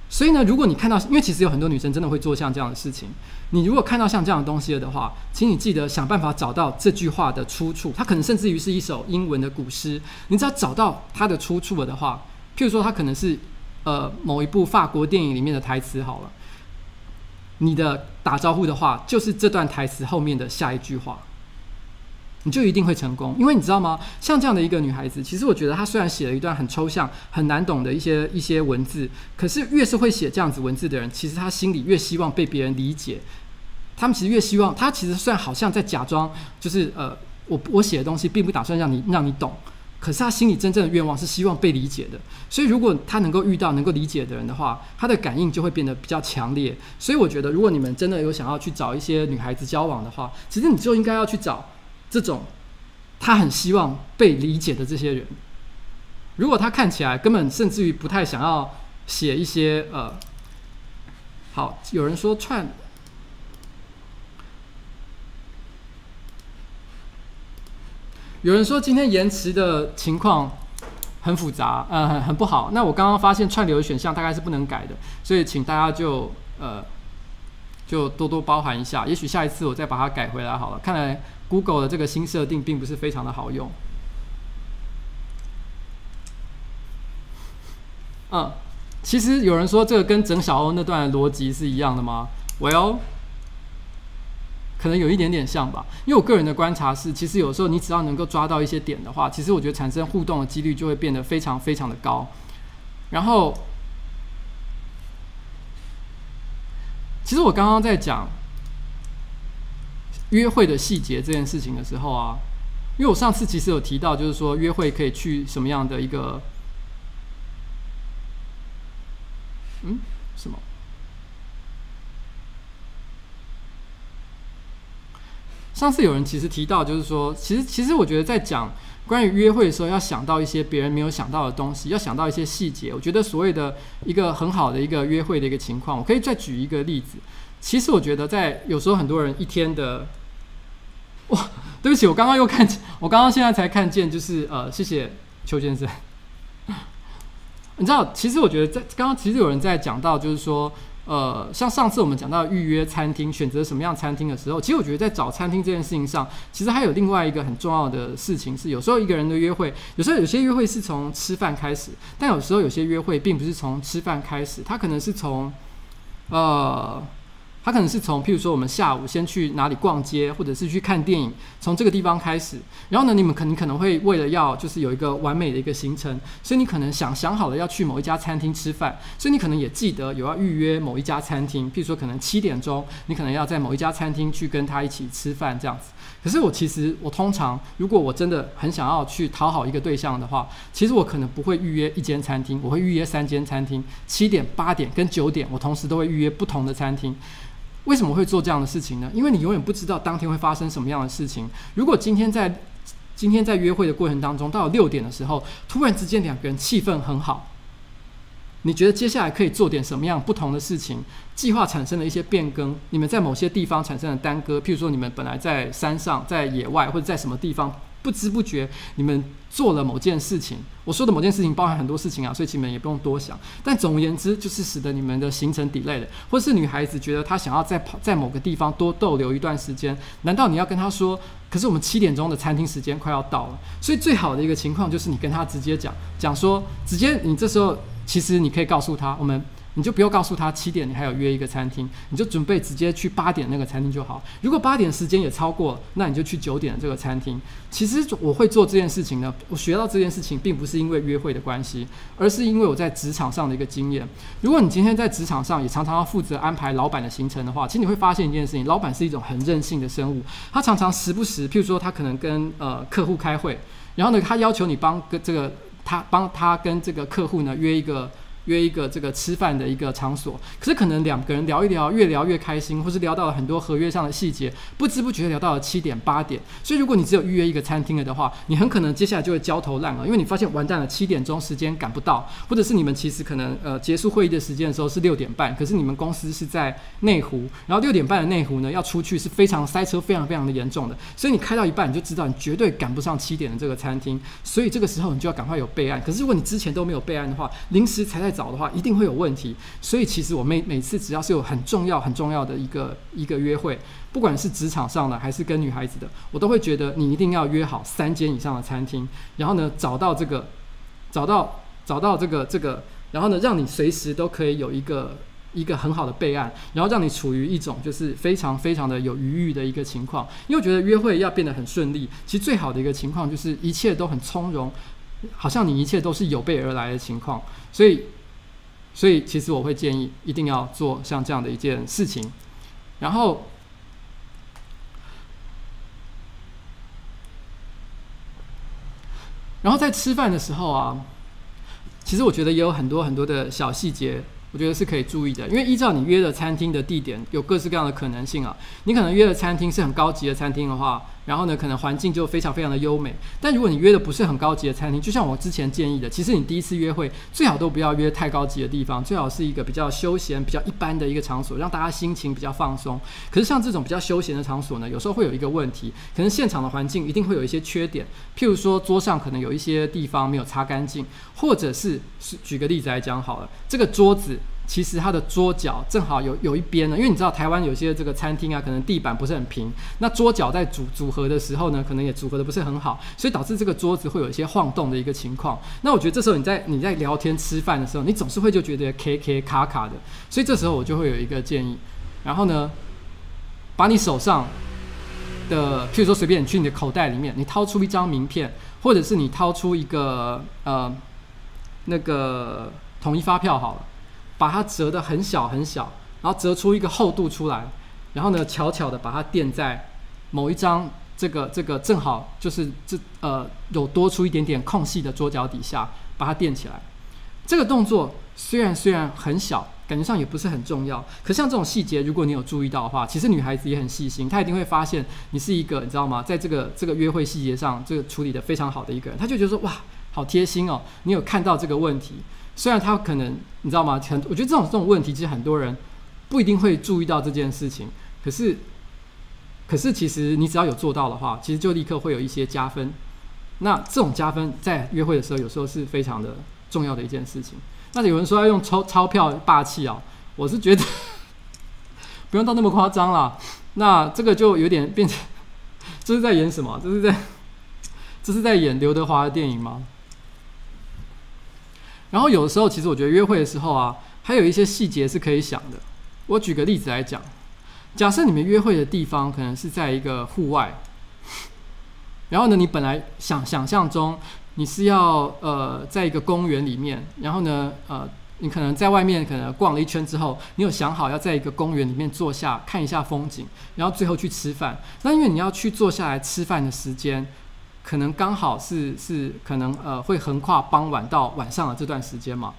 所以呢，如果你看到，因为其实有很多女生真的会做像这样的事情，你如果看到像这样的东西了的话，请你记得想办法找到这句话的出处。它可能甚至于是一首英文的古诗，你只要找到它的出处了的话，譬如说它可能是呃某一部法国电影里面的台词好了。你的打招呼的话，就是这段台词后面的下一句话，你就一定会成功。因为你知道吗？像这样的一个女孩子，其实我觉得她虽然写了一段很抽象、很难懂的一些一些文字，可是越是会写这样子文字的人，其实她心里越希望被别人理解。他们其实越希望，她其实虽然好像在假装，就是呃，我我写的东西并不打算让你让你懂。可是他心里真正的愿望是希望被理解的，所以如果他能够遇到能够理解的人的话，他的感应就会变得比较强烈。所以我觉得，如果你们真的有想要去找一些女孩子交往的话，其实你就应该要去找这种他很希望被理解的这些人。如果他看起来根本甚至于不太想要写一些呃，好，有人说串。有人说今天延迟的情况很复杂，呃，很很不好。那我刚刚发现串流的选项大概是不能改的，所以请大家就呃就多多包涵一下。也许下一次我再把它改回来好了。看来 Google 的这个新设定并不是非常的好用。嗯，其实有人说这个跟整小欧那段逻辑是一样的吗？Well。可能有一点点像吧，因为我个人的观察是，其实有时候你只要能够抓到一些点的话，其实我觉得产生互动的几率就会变得非常非常的高。然后，其实我刚刚在讲约会的细节这件事情的时候啊，因为我上次其实有提到，就是说约会可以去什么样的一个，嗯，什么？上次有人其实提到，就是说，其实其实我觉得在讲关于约会的时候，要想到一些别人没有想到的东西，要想到一些细节。我觉得所谓的一个很好的一个约会的一个情况，我可以再举一个例子。其实我觉得在有时候很多人一天的，哇，对不起，我刚刚又看见，我刚刚现在才看见，就是呃，谢谢邱先生。你知道，其实我觉得在刚刚其实有人在讲到，就是说。呃，像上次我们讲到预约餐厅，选择什么样餐厅的时候，其实我觉得在找餐厅这件事情上，其实还有另外一个很重要的事情是，有时候一个人的约会，有时候有些约会是从吃饭开始，但有时候有些约会并不是从吃饭开始，它可能是从呃他可能是从譬如说我们下午先去哪里逛街，或者是去看电影，从这个地方开始。然后呢，你们可能可能会为了要就是有一个完美的一个行程，所以你可能想想好了要去某一家餐厅吃饭，所以你可能也记得有要预约某一家餐厅，譬如说可能七点钟，你可能要在某一家餐厅去跟他一起吃饭这样子。可是我其实我通常如果我真的很想要去讨好一个对象的话，其实我可能不会预约一间餐厅，我会预约三间餐厅，七点、八点跟九点，我同时都会预约不同的餐厅。为什么会做这样的事情呢？因为你永远不知道当天会发生什么样的事情。如果今天在今天在约会的过程当中，到了六点的时候，突然之间两个人气氛很好。你觉得接下来可以做点什么样不同的事情？计划产生了一些变更，你们在某些地方产生了耽搁，譬如说你们本来在山上、在野外或者在什么地方，不知不觉你们做了某件事情。我说的某件事情包含很多事情啊，所以你们也不用多想。但总而言之，就是使得你们的行程 delay 了，或是女孩子觉得她想要在跑在某个地方多逗留一段时间，难道你要跟她说？可是我们七点钟的餐厅时间快要到了，所以最好的一个情况就是你跟她直接讲讲说，直接你这时候。其实你可以告诉他，我们你就不用告诉他七点你还有约一个餐厅，你就准备直接去八点那个餐厅就好。如果八点时间也超过，那你就去九点这个餐厅。其实我会做这件事情呢，我学到这件事情并不是因为约会的关系，而是因为我在职场上的一个经验。如果你今天在职场上也常常要负责安排老板的行程的话，其实你会发现一件事情：老板是一种很任性的生物，他常常时不时，譬如说他可能跟呃客户开会，然后呢，他要求你帮跟这个。他帮他跟这个客户呢约一个。约一个这个吃饭的一个场所，可是可能两个人聊一聊，越聊越开心，或是聊到了很多合约上的细节，不知不觉聊到了七点八点。所以如果你只有预约一个餐厅了的话，你很可能接下来就会焦头烂额，因为你发现完蛋了，七点钟时间赶不到，或者是你们其实可能呃结束会议的时间的时候是六点半，可是你们公司是在内湖，然后六点半的内湖呢要出去是非常塞车，非常非常的严重的，所以你开到一半你就知道你绝对赶不上七点的这个餐厅，所以这个时候你就要赶快有备案。可是如果你之前都没有备案的话，临时才在找的话，一定会有问题，所以其实我每每次只要是有很重要很重要的一个一个约会，不管是职场上的还是跟女孩子的，我都会觉得你一定要约好三间以上的餐厅，然后呢找到这个找到找到这个这个，然后呢让你随时都可以有一个一个很好的备案，然后让你处于一种就是非常非常的有余裕的一个情况，因为我觉得约会要变得很顺利，其实最好的一个情况就是一切都很从容，好像你一切都是有备而来的情况，所以。所以，其实我会建议一定要做像这样的一件事情。然后，然后在吃饭的时候啊，其实我觉得也有很多很多的小细节。我觉得是可以注意的，因为依照你约的餐厅的地点，有各式各样的可能性啊。你可能约的餐厅是很高级的餐厅的话，然后呢，可能环境就非常非常的优美。但如果你约的不是很高级的餐厅，就像我之前建议的，其实你第一次约会最好都不要约太高级的地方，最好是一个比较休闲、比较一般的一个场所，让大家心情比较放松。可是像这种比较休闲的场所呢，有时候会有一个问题，可能现场的环境一定会有一些缺点，譬如说桌上可能有一些地方没有擦干净，或者是是举个例子来讲好了，这个桌子。其实它的桌角正好有有一边呢，因为你知道台湾有些这个餐厅啊，可能地板不是很平，那桌角在组组合的时候呢，可能也组合的不是很好，所以导致这个桌子会有一些晃动的一个情况。那我觉得这时候你在你在聊天吃饭的时候，你总是会就觉得 K K 卡卡的，所以这时候我就会有一个建议，然后呢，把你手上的，譬如说随便你去你的口袋里面，你掏出一张名片，或者是你掏出一个呃那个统一发票好了。把它折得很小很小，然后折出一个厚度出来，然后呢，悄悄的把它垫在某一张这个这个正好就是这呃有多出一点点空隙的桌角底下，把它垫起来。这个动作虽然虽然很小，感觉上也不是很重要，可像这种细节，如果你有注意到的话，其实女孩子也很细心，她一定会发现你是一个你知道吗？在这个这个约会细节上，这个处理得非常好的一个人，她就觉得说哇，好贴心哦，你有看到这个问题。虽然他可能你知道吗？很，我觉得这种这种问题，其实很多人不一定会注意到这件事情。可是，可是其实你只要有做到的话，其实就立刻会有一些加分。那这种加分在约会的时候，有时候是非常的重要的一件事情。那有人说要用钞钞票霸气啊，我是觉得 不用到那么夸张啦。那这个就有点变成这是在演什么？这是在这是在演刘德华的电影吗？然后有的时候，其实我觉得约会的时候啊，还有一些细节是可以想的。我举个例子来讲，假设你们约会的地方可能是在一个户外，然后呢，你本来想想象中你是要呃在一个公园里面，然后呢呃你可能在外面可能逛了一圈之后，你有想好要在一个公园里面坐下看一下风景，然后最后去吃饭。那因为你要去坐下来吃饭的时间，可能刚好是是可能呃会横跨傍晚到晚上的这段时间嘛。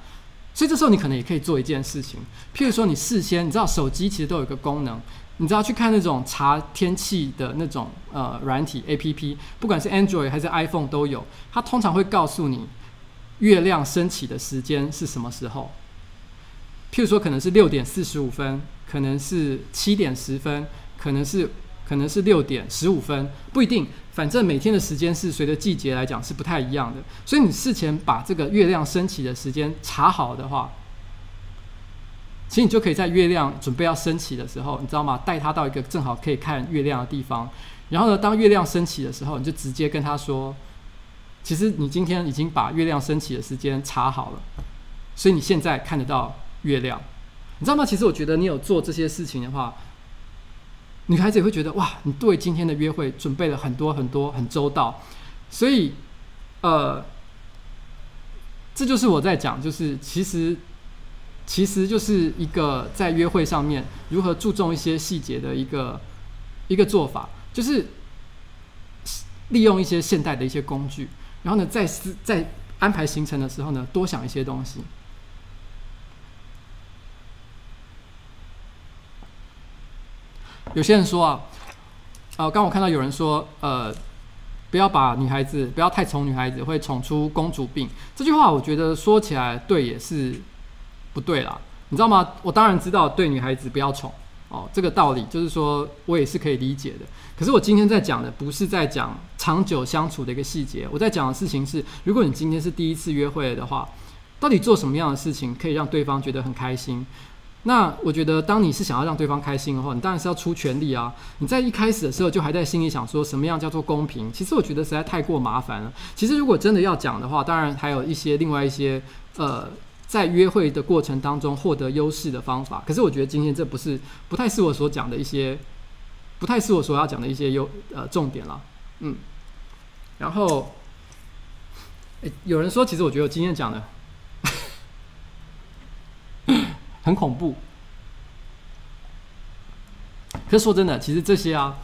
所以这时候你可能也可以做一件事情，譬如说你事先你知道手机其实都有一个功能，你知道去看那种查天气的那种呃软体 APP，不管是 Android 还是 iPhone 都有，它通常会告诉你月亮升起的时间是什么时候。譬如说可能是六点四十五分，可能是七点十分，可能是可能是六点十五分，不一定。反正每天的时间是随着季节来讲是不太一样的，所以你事前把这个月亮升起的时间查好的话，其实你就可以在月亮准备要升起的时候，你知道吗？带他到一个正好可以看月亮的地方，然后呢，当月亮升起的时候，你就直接跟他说，其实你今天已经把月亮升起的时间查好了，所以你现在看得到月亮，你知道吗？其实我觉得你有做这些事情的话。女孩子也会觉得哇，你对今天的约会准备了很多很多很周到，所以，呃，这就是我在讲，就是其实，其实就是一个在约会上面如何注重一些细节的一个一个做法，就是利用一些现代的一些工具，然后呢，在在安排行程的时候呢，多想一些东西。有些人说啊，呃，刚我看到有人说，呃，不要把女孩子不要太宠女孩子，会宠出公主病。这句话我觉得说起来对也是不对啦，你知道吗？我当然知道对女孩子不要宠哦，这个道理就是说我也是可以理解的。可是我今天在讲的不是在讲长久相处的一个细节，我在讲的事情是，如果你今天是第一次约会的话，到底做什么样的事情可以让对方觉得很开心？那我觉得，当你是想要让对方开心的话，你当然是要出全力啊！你在一开始的时候就还在心里想说什么样叫做公平？其实我觉得实在太过麻烦了。其实如果真的要讲的话，当然还有一些另外一些呃，在约会的过程当中获得优势的方法。可是我觉得今天这不是不太是我所讲的一些，不太是我所要讲的一些优呃重点了。嗯，然后，有人说，其实我觉得我今天讲的。很恐怖，可是说真的，其实这些啊，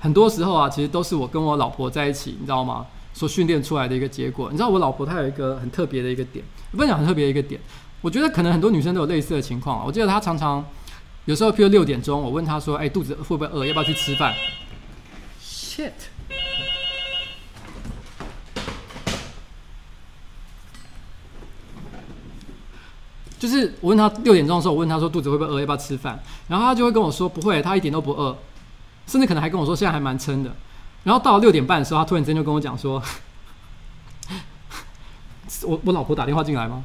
很多时候啊，其实都是我跟我老婆在一起，你知道吗？所训练出来的一个结果。你知道我老婆她有一个很特别的一个点，不能讲很特别的一个点，我觉得可能很多女生都有类似的情况啊。我记得她常常有时候，譬如六点钟，我问她说：“哎，肚子会不会饿？要不要去吃饭？”Shit。就是我问他六点钟的时候，我问他说肚子会不会饿，要不要吃饭？然后他就会跟我说不会，他一点都不饿，甚至可能还跟我说现在还蛮撑的。然后到了六点半的时候，他突然之间就跟我讲说：“ 我我老婆打电话进来吗？”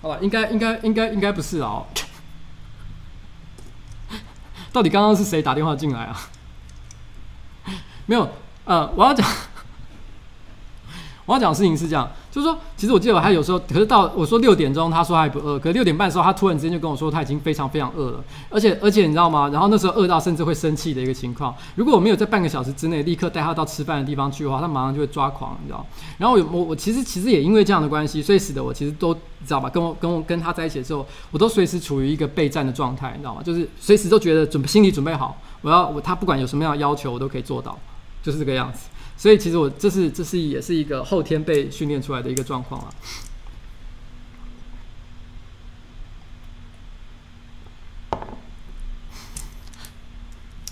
好了，应该应该应该应该不是哦。到底刚刚是谁打电话进来啊？没有，呃，我要讲，我要讲的事情是这样。就是说，其实我记得我还有时候，可是到我说六点钟，他说还不饿，可是六点半的时候，他突然之间就跟我说他已经非常非常饿了，而且而且你知道吗？然后那时候饿到甚至会生气的一个情况。如果我没有在半个小时之内立刻带他到吃饭的地方去的话，他马上就会抓狂，你知道。然后我我其实其实也因为这样的关系，所以使得我其实都你知道吧，跟我跟我跟他在一起的时候，我都随时处于一个备战的状态，你知道吗？就是随时都觉得准心理准备好，我要我他不管有什么样的要求，我都可以做到，就是这个样子。所以其实我这是这是也是一个后天被训练出来的一个状况啊。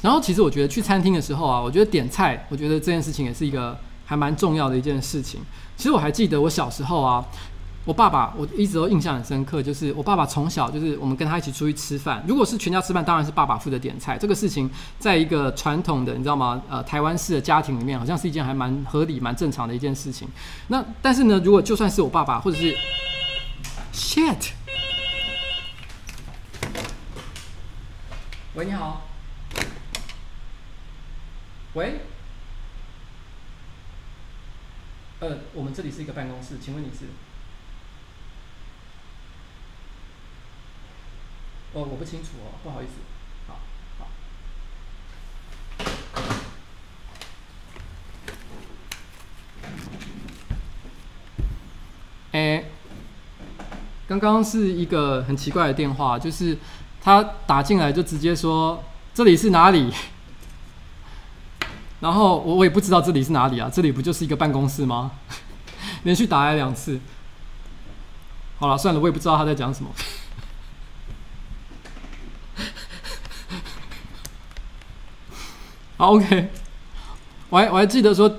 然后其实我觉得去餐厅的时候啊，我觉得点菜，我觉得这件事情也是一个还蛮重要的一件事情。其实我还记得我小时候啊。我爸爸，我一直都印象很深刻，就是我爸爸从小就是我们跟他一起出去吃饭，如果是全家吃饭，当然是爸爸负责点菜。这个事情在一个传统的你知道吗？呃，台湾式的家庭里面，好像是一件还蛮合理、蛮正常的一件事情。那但是呢，如果就算是我爸爸，或者是 shit，喂，你好，喂？呃，我们这里是一个办公室，请问你是？哦，我不清楚哦，不好意思。好，好。哎，刚刚是一个很奇怪的电话，就是他打进来就直接说这里是哪里？然后我我也不知道这里是哪里啊，这里不就是一个办公室吗？连续打来两次。好了，算了，我也不知道他在讲什么。，OK，我还我还记得说。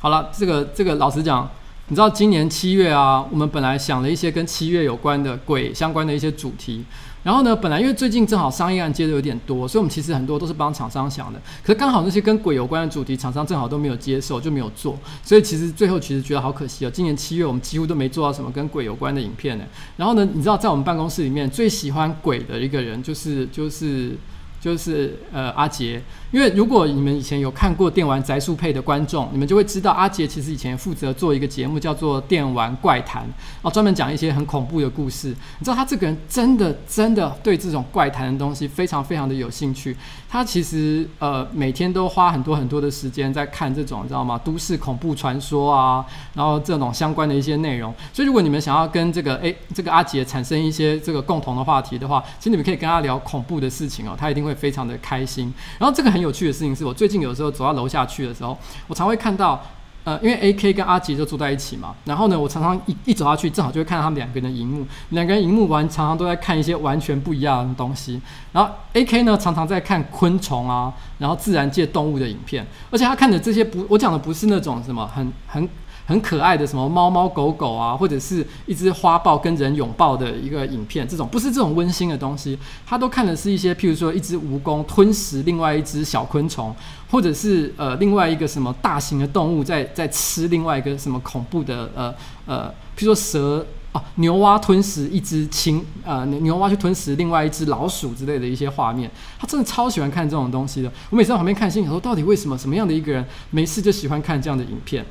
好了，这个这个老实讲，你知道今年七月啊，我们本来想了一些跟七月有关的鬼相关的一些主题，然后呢，本来因为最近正好商业案接的有点多，所以我们其实很多都是帮厂商想的，可是刚好那些跟鬼有关的主题，厂商正好都没有接受，就没有做，所以其实最后其实觉得好可惜哦。今年七月我们几乎都没做到什么跟鬼有关的影片呢。然后呢，你知道在我们办公室里面最喜欢鬼的一个人就是就是。就是呃阿杰，因为如果你们以前有看过电玩宅速配的观众，你们就会知道阿杰其实以前负责做一个节目叫做《电玩怪谈》，啊，专门讲一些很恐怖的故事。你知道他这个人真的真的对这种怪谈的东西非常非常的有兴趣。他其实呃每天都花很多很多的时间在看这种，你知道吗？都市恐怖传说啊，然后这种相关的一些内容。所以如果你们想要跟这个诶这个阿杰产生一些这个共同的话题的话，其实你们可以跟他聊恐怖的事情哦，他一定会。非常的开心，然后这个很有趣的事情是我最近有时候走到楼下去的时候，我常会看到，呃，因为 AK 跟阿杰就住在一起嘛，然后呢，我常常一一走下去，正好就会看到他们两个人的荧幕，两个人荧幕完常常都在看一些完全不一样的东西，然后 AK 呢常常在看昆虫啊，然后自然界动物的影片，而且他看的这些不，我讲的不是那种什么很很。很可爱的什么猫猫狗狗啊，或者是一只花豹跟人拥抱的一个影片，这种不是这种温馨的东西，他都看的是一些，譬如说一只蜈蚣吞食另外一只小昆虫，或者是呃另外一个什么大型的动物在在吃另外一个什么恐怖的呃呃，譬如说蛇啊，牛蛙吞食一只青呃牛蛙去吞食另外一只老鼠之类的一些画面，他真的超喜欢看这种东西的。我每次在旁边看，心里说到底为什么什么样的一个人没事就喜欢看这样的影片？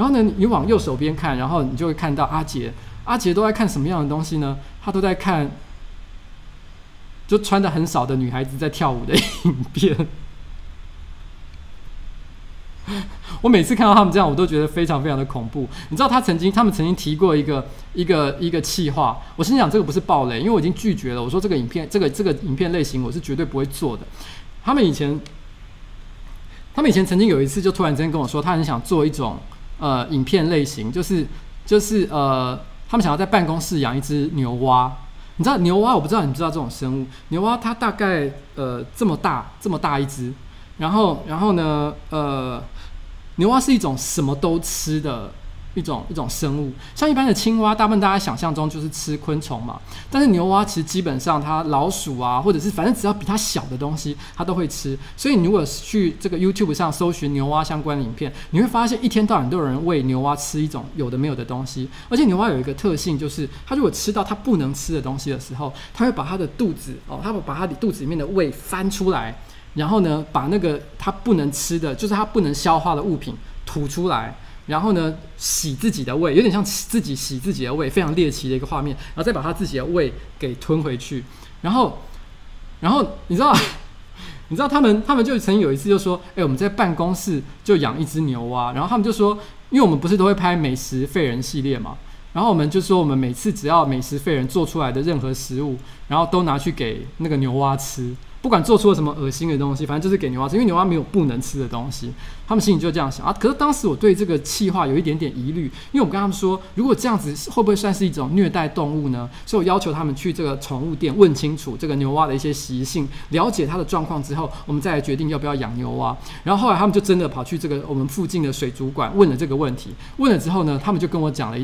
然后呢，你往右手边看，然后你就会看到阿杰。阿杰都在看什么样的东西呢？他都在看，就穿的很少的女孩子在跳舞的影片。我每次看到他们这样，我都觉得非常非常的恐怖。你知道他曾经，他们曾经提过一个一个一个气话。我心想这个不是暴雷，因为我已经拒绝了。我说这个影片，这个这个影片类型，我是绝对不会做的。他们以前，他们以前曾经有一次，就突然之间跟我说，他很想做一种。呃，影片类型就是就是呃，他们想要在办公室养一只牛蛙。你知道牛蛙？我不知道你知道这种生物。牛蛙它大概呃这么大，这么大一只。然后然后呢，呃，牛蛙是一种什么都吃的。一种一种生物，像一般的青蛙，大部分大家想象中就是吃昆虫嘛。但是牛蛙其实基本上它老鼠啊，或者是反正只要比它小的东西，它都会吃。所以你如果去这个 YouTube 上搜寻牛蛙相关的影片，你会发现一天到晚都有人喂牛蛙吃一种有的没有的东西。而且牛蛙有一个特性，就是它如果吃到它不能吃的东西的时候，它会把它的肚子哦，它会把它的肚子里面的胃翻出来，然后呢，把那个它不能吃的，就是它不能消化的物品吐出来。然后呢，洗自己的胃，有点像自己洗自己的胃，非常猎奇的一个画面。然后再把他自己的胃给吞回去。然后，然后你知道，你知道他们，他们就曾经有一次就说：“哎，我们在办公室就养一只牛蛙。”然后他们就说：“因为我们不是都会拍美食废人系列嘛，然后我们就说，我们每次只要美食废人做出来的任何食物，然后都拿去给那个牛蛙吃。”不管做出了什么恶心的东西，反正就是给牛蛙吃，因为牛蛙没有不能吃的东西。他们心里就这样想啊。可是当时我对这个企划有一点点疑虑，因为我跟他们说，如果这样子会不会算是一种虐待动物呢？所以我要求他们去这个宠物店问清楚这个牛蛙的一些习性，了解它的状况之后，我们再来决定要不要养牛蛙。然后后来他们就真的跑去这个我们附近的水族馆问了这个问题。问了之后呢，他们就跟我讲了。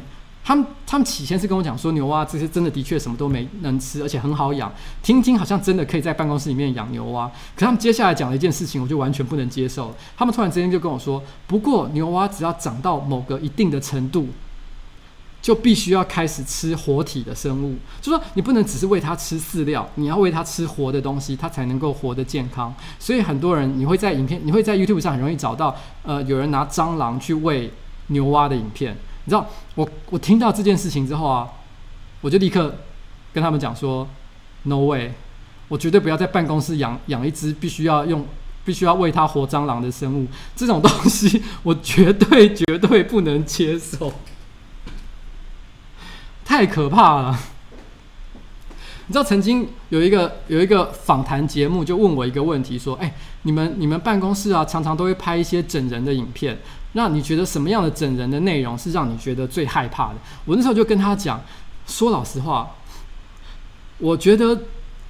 他们他们起先是跟我讲说牛蛙这些真的的确什么都没能吃，而且很好养，听听好像真的可以在办公室里面养牛蛙。可他们接下来讲了一件事情，我就完全不能接受。他们突然之间就跟我说，不过牛蛙只要长到某个一定的程度，就必须要开始吃活体的生物，就说你不能只是喂它吃饲料，你要喂它吃活的东西，它才能够活得健康。所以很多人你会在影片，你会在 YouTube 上很容易找到，呃，有人拿蟑螂去喂牛蛙的影片。你知道，我我听到这件事情之后啊，我就立刻跟他们讲说，No way，我绝对不要在办公室养养一只必须要用必须要喂它活蟑螂的生物，这种东西我绝对绝对不能接受。太可怕了！你知道曾经有一个有一个访谈节目，就问我一个问题，说：“哎，你们你们办公室啊，常常都会拍一些整人的影片，那你觉得什么样的整人的内容是让你觉得最害怕的？”我那时候就跟他讲，说老实话，我觉得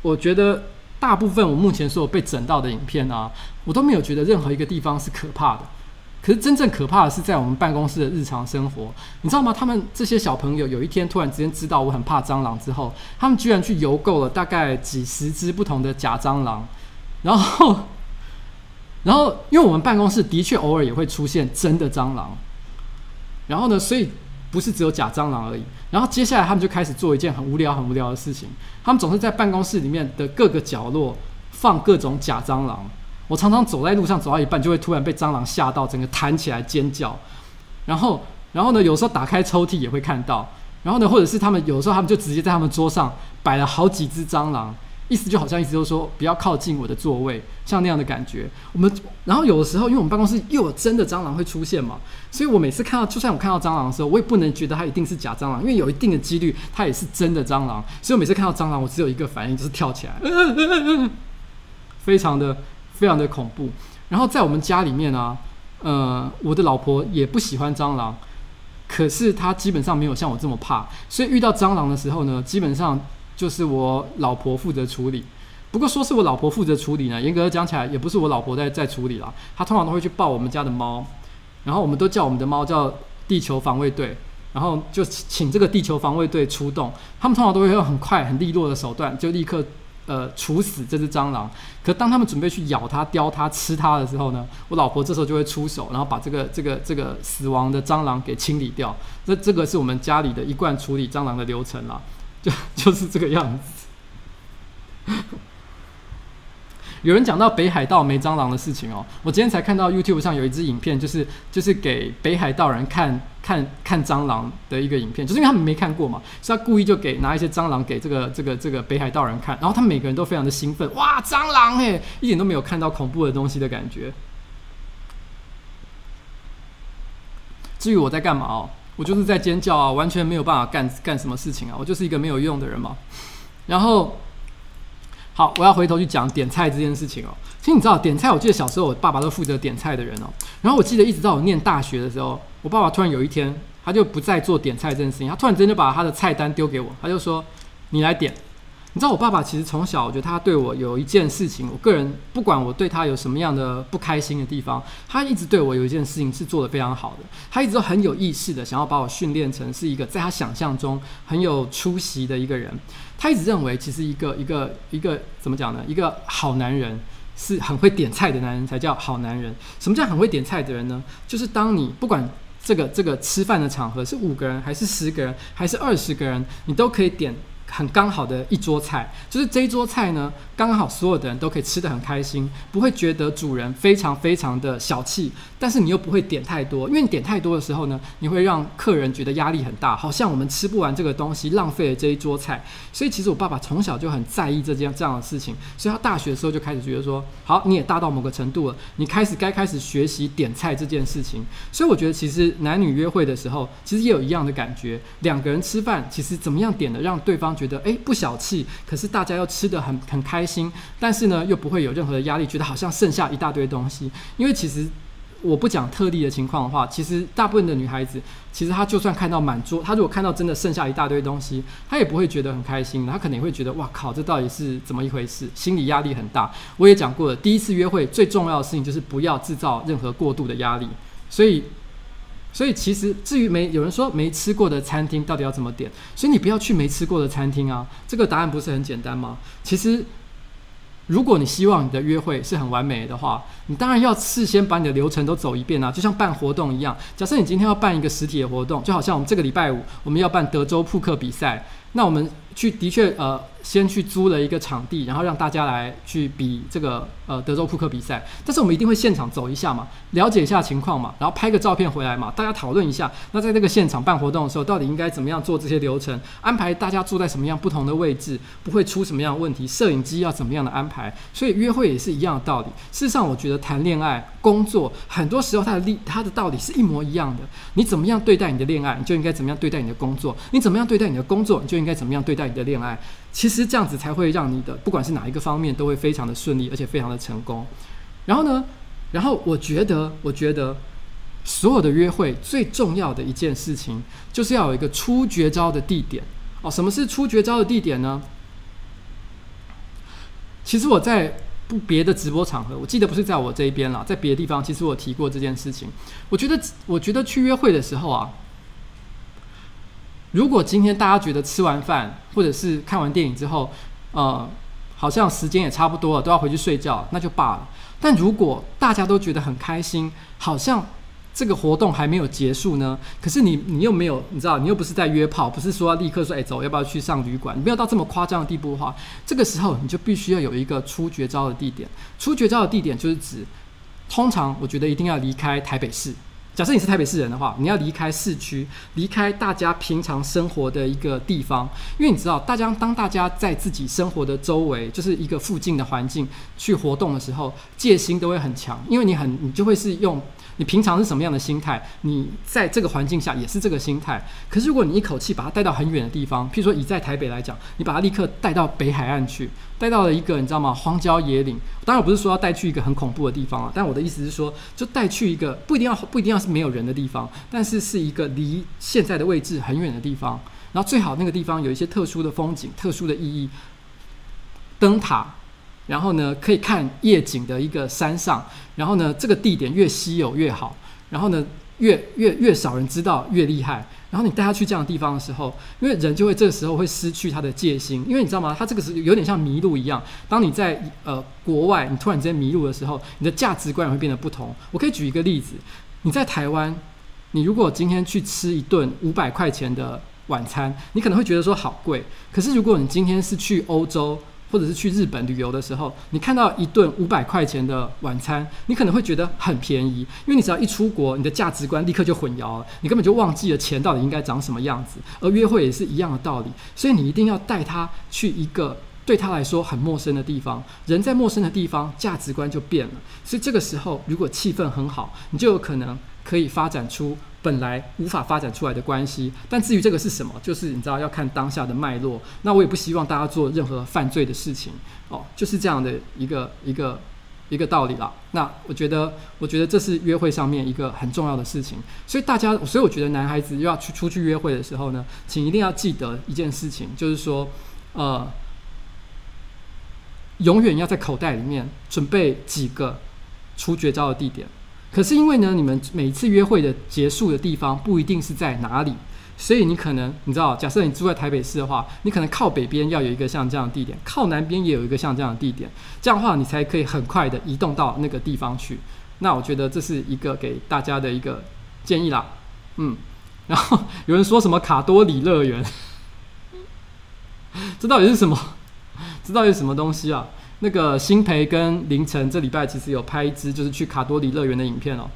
我觉得大部分我目前所有被整到的影片啊，我都没有觉得任何一个地方是可怕的。可是真正可怕的是在我们办公室的日常生活，你知道吗？他们这些小朋友有一天突然之间知道我很怕蟑螂之后，他们居然去邮购了大概几十只不同的假蟑螂，然后，然后因为我们办公室的确偶尔也会出现真的蟑螂，然后呢，所以不是只有假蟑螂而已。然后接下来他们就开始做一件很无聊、很无聊的事情，他们总是在办公室里面的各个角落放各种假蟑螂。我常常走在路上，走到一半就会突然被蟑螂吓到，整个弹起来尖叫。然后，然后呢，有时候打开抽屉也会看到。然后呢，或者是他们有时候他们就直接在他们桌上摆了好几只蟑螂，意思就好像意思就是说不要靠近我的座位，像那样的感觉。我们，然后有的时候因为我们办公室又有真的蟑螂会出现嘛，所以我每次看到，就算我看到蟑螂的时候，我也不能觉得它一定是假蟑螂，因为有一定的几率它也是真的蟑螂。所以我每次看到蟑螂，我只有一个反应就是跳起来，非常的。非常的恐怖，然后在我们家里面啊，呃，我的老婆也不喜欢蟑螂，可是她基本上没有像我这么怕，所以遇到蟑螂的时候呢，基本上就是我老婆负责处理。不过说是我老婆负责处理呢，严格讲起来也不是我老婆在在处理啦，她通常都会去抱我们家的猫，然后我们都叫我们的猫叫地球防卫队，然后就请这个地球防卫队出动，他们通常都会用很快很利落的手段就立刻。呃，处死这只蟑螂。可当他们准备去咬它、叼它、吃它的时候呢，我老婆这时候就会出手，然后把这个、这个、这个死亡的蟑螂给清理掉。这这个是我们家里的一贯处理蟑螂的流程啦，就 就是这个样子。有人讲到北海道没蟑螂的事情哦，我今天才看到 YouTube 上有一支影片，就是就是给北海道人看看看蟑螂的一个影片，就是因为他们没看过嘛，所以他故意就给拿一些蟑螂给这个这个这个北海道人看，然后他们每个人都非常的兴奋，哇，蟑螂诶，一点都没有看到恐怖的东西的感觉。至于我在干嘛哦，我就是在尖叫啊，完全没有办法干干什么事情啊，我就是一个没有用的人嘛，然后。好，我要回头去讲点菜这件事情哦。其实你知道点菜，我记得小时候我爸爸都负责点菜的人哦。然后我记得一直到我念大学的时候，我爸爸突然有一天他就不再做点菜这件事情，他突然之间就把他的菜单丢给我，他就说：“你来点。”你知道我爸爸其实从小，我觉得他对我有一件事情，我个人不管我对他有什么样的不开心的地方，他一直对我有一件事情是做得非常好的。他一直都很有意识的想要把我训练成是一个在他想象中很有出息的一个人。他一直认为，其实一个一个一个怎么讲呢？一个好男人是很会点菜的男人才叫好男人。什么叫很会点菜的人呢？就是当你不管这个这个吃饭的场合是五个人还是十个人还是二十个人，你都可以点。很刚好的一桌菜，就是这一桌菜呢，刚好所有的人都可以吃得很开心，不会觉得主人非常非常的小气，但是你又不会点太多，因为你点太多的时候呢，你会让客人觉得压力很大，好像我们吃不完这个东西，浪费了这一桌菜。所以其实我爸爸从小就很在意这件这样的事情，所以他大学的时候就开始觉得说，好，你也大到某个程度了，你开始该开始学习点菜这件事情。所以我觉得其实男女约会的时候，其实也有一样的感觉，两个人吃饭其实怎么样点的让对方觉得诶不小气，可是大家又吃得很很开心，但是呢又不会有任何的压力，觉得好像剩下一大堆东西。因为其实我不讲特例的情况的话，其实大部分的女孩子，其实她就算看到满桌，她如果看到真的剩下一大堆东西，她也不会觉得很开心，她可能会觉得哇靠，这到底是怎么一回事？心理压力很大。我也讲过了，第一次约会最重要的事情就是不要制造任何过度的压力。所以。所以其实至于没有人说没吃过的餐厅到底要怎么点，所以你不要去没吃过的餐厅啊。这个答案不是很简单吗？其实。如果你希望你的约会是很完美的话，你当然要事先把你的流程都走一遍啊，就像办活动一样。假设你今天要办一个实体的活动，就好像我们这个礼拜五我们要办德州扑克比赛，那我们去的确呃。先去租了一个场地，然后让大家来去比这个呃德州扑克比赛。但是我们一定会现场走一下嘛，了解一下情况嘛，然后拍个照片回来嘛，大家讨论一下。那在这个现场办活动的时候，到底应该怎么样做这些流程？安排大家坐在什么样不同的位置，不会出什么样的问题？摄影机要怎么样的安排？所以约会也是一样的道理。事实上，我觉得谈恋爱、工作很多时候它的利它的道理是一模一样的。你怎么样对待你的恋爱，你就应该怎么样对待你的工作；你怎么样对待你的工作，你就应该怎么样对待你的恋爱。其实这样子才会让你的不管是哪一个方面都会非常的顺利，而且非常的成功。然后呢，然后我觉得，我觉得所有的约会最重要的一件事情，就是要有一个出绝招的地点哦。什么是出绝招的地点呢？其实我在不别的直播场合，我记得不是在我这一边啦，在别的地方，其实我提过这件事情。我觉得，我觉得去约会的时候啊。如果今天大家觉得吃完饭或者是看完电影之后，呃，好像时间也差不多了，都要回去睡觉，那就罢了。但如果大家都觉得很开心，好像这个活动还没有结束呢，可是你你又没有，你知道，你又不是在约炮，不是说要立刻说，哎，走，要不要去上旅馆？你没有到这么夸张的地步的话，这个时候你就必须要有一个出绝招的地点。出绝招的地点就是指，通常我觉得一定要离开台北市。假设你是台北市人的话，你要离开市区，离开大家平常生活的一个地方，因为你知道，大家当大家在自己生活的周围，就是一个附近的环境去活动的时候，戒心都会很强，因为你很，你就会是用。你平常是什么样的心态？你在这个环境下也是这个心态。可是如果你一口气把它带到很远的地方，譬如说以在台北来讲，你把它立刻带到北海岸去，带到了一个你知道吗？荒郊野岭。当然我不是说要带去一个很恐怖的地方啊，但我的意思是说，就带去一个不一定要不一定要是没有人的地方，但是是一个离现在的位置很远的地方。然后最好那个地方有一些特殊的风景、特殊的意义，灯塔。然后呢，可以看夜景的一个山上，然后呢，这个地点越稀有越好，然后呢，越越越少人知道越厉害。然后你带他去这样的地方的时候，因为人就会这个时候会失去他的戒心，因为你知道吗？他这个是有点像迷路一样。当你在呃国外，你突然之间迷路的时候，你的价值观会变得不同。我可以举一个例子，你在台湾，你如果今天去吃一顿五百块钱的晚餐，你可能会觉得说好贵。可是如果你今天是去欧洲，或者是去日本旅游的时候，你看到一顿五百块钱的晚餐，你可能会觉得很便宜，因为你只要一出国，你的价值观立刻就混淆了，你根本就忘记了钱到底应该长什么样子。而约会也是一样的道理，所以你一定要带他去一个对他来说很陌生的地方。人在陌生的地方，价值观就变了。所以这个时候，如果气氛很好，你就有可能可以发展出。本来无法发展出来的关系，但至于这个是什么，就是你知道要看当下的脉络。那我也不希望大家做任何犯罪的事情哦，就是这样的一个一个一个道理啦。那我觉得，我觉得这是约会上面一个很重要的事情。所以大家，所以我觉得男孩子要去出去约会的时候呢，请一定要记得一件事情，就是说，呃，永远要在口袋里面准备几个出绝招的地点。可是因为呢，你们每次约会的结束的地方不一定是在哪里，所以你可能你知道，假设你住在台北市的话，你可能靠北边要有一个像这样的地点，靠南边也有一个像这样的地点，这样的话你才可以很快的移动到那个地方去。那我觉得这是一个给大家的一个建议啦，嗯。然后有人说什么卡多里乐园，这到底是什么？这到底是什么东西啊？那个新培跟凌晨这礼拜其实有拍一支就是去卡多里乐园的影片哦。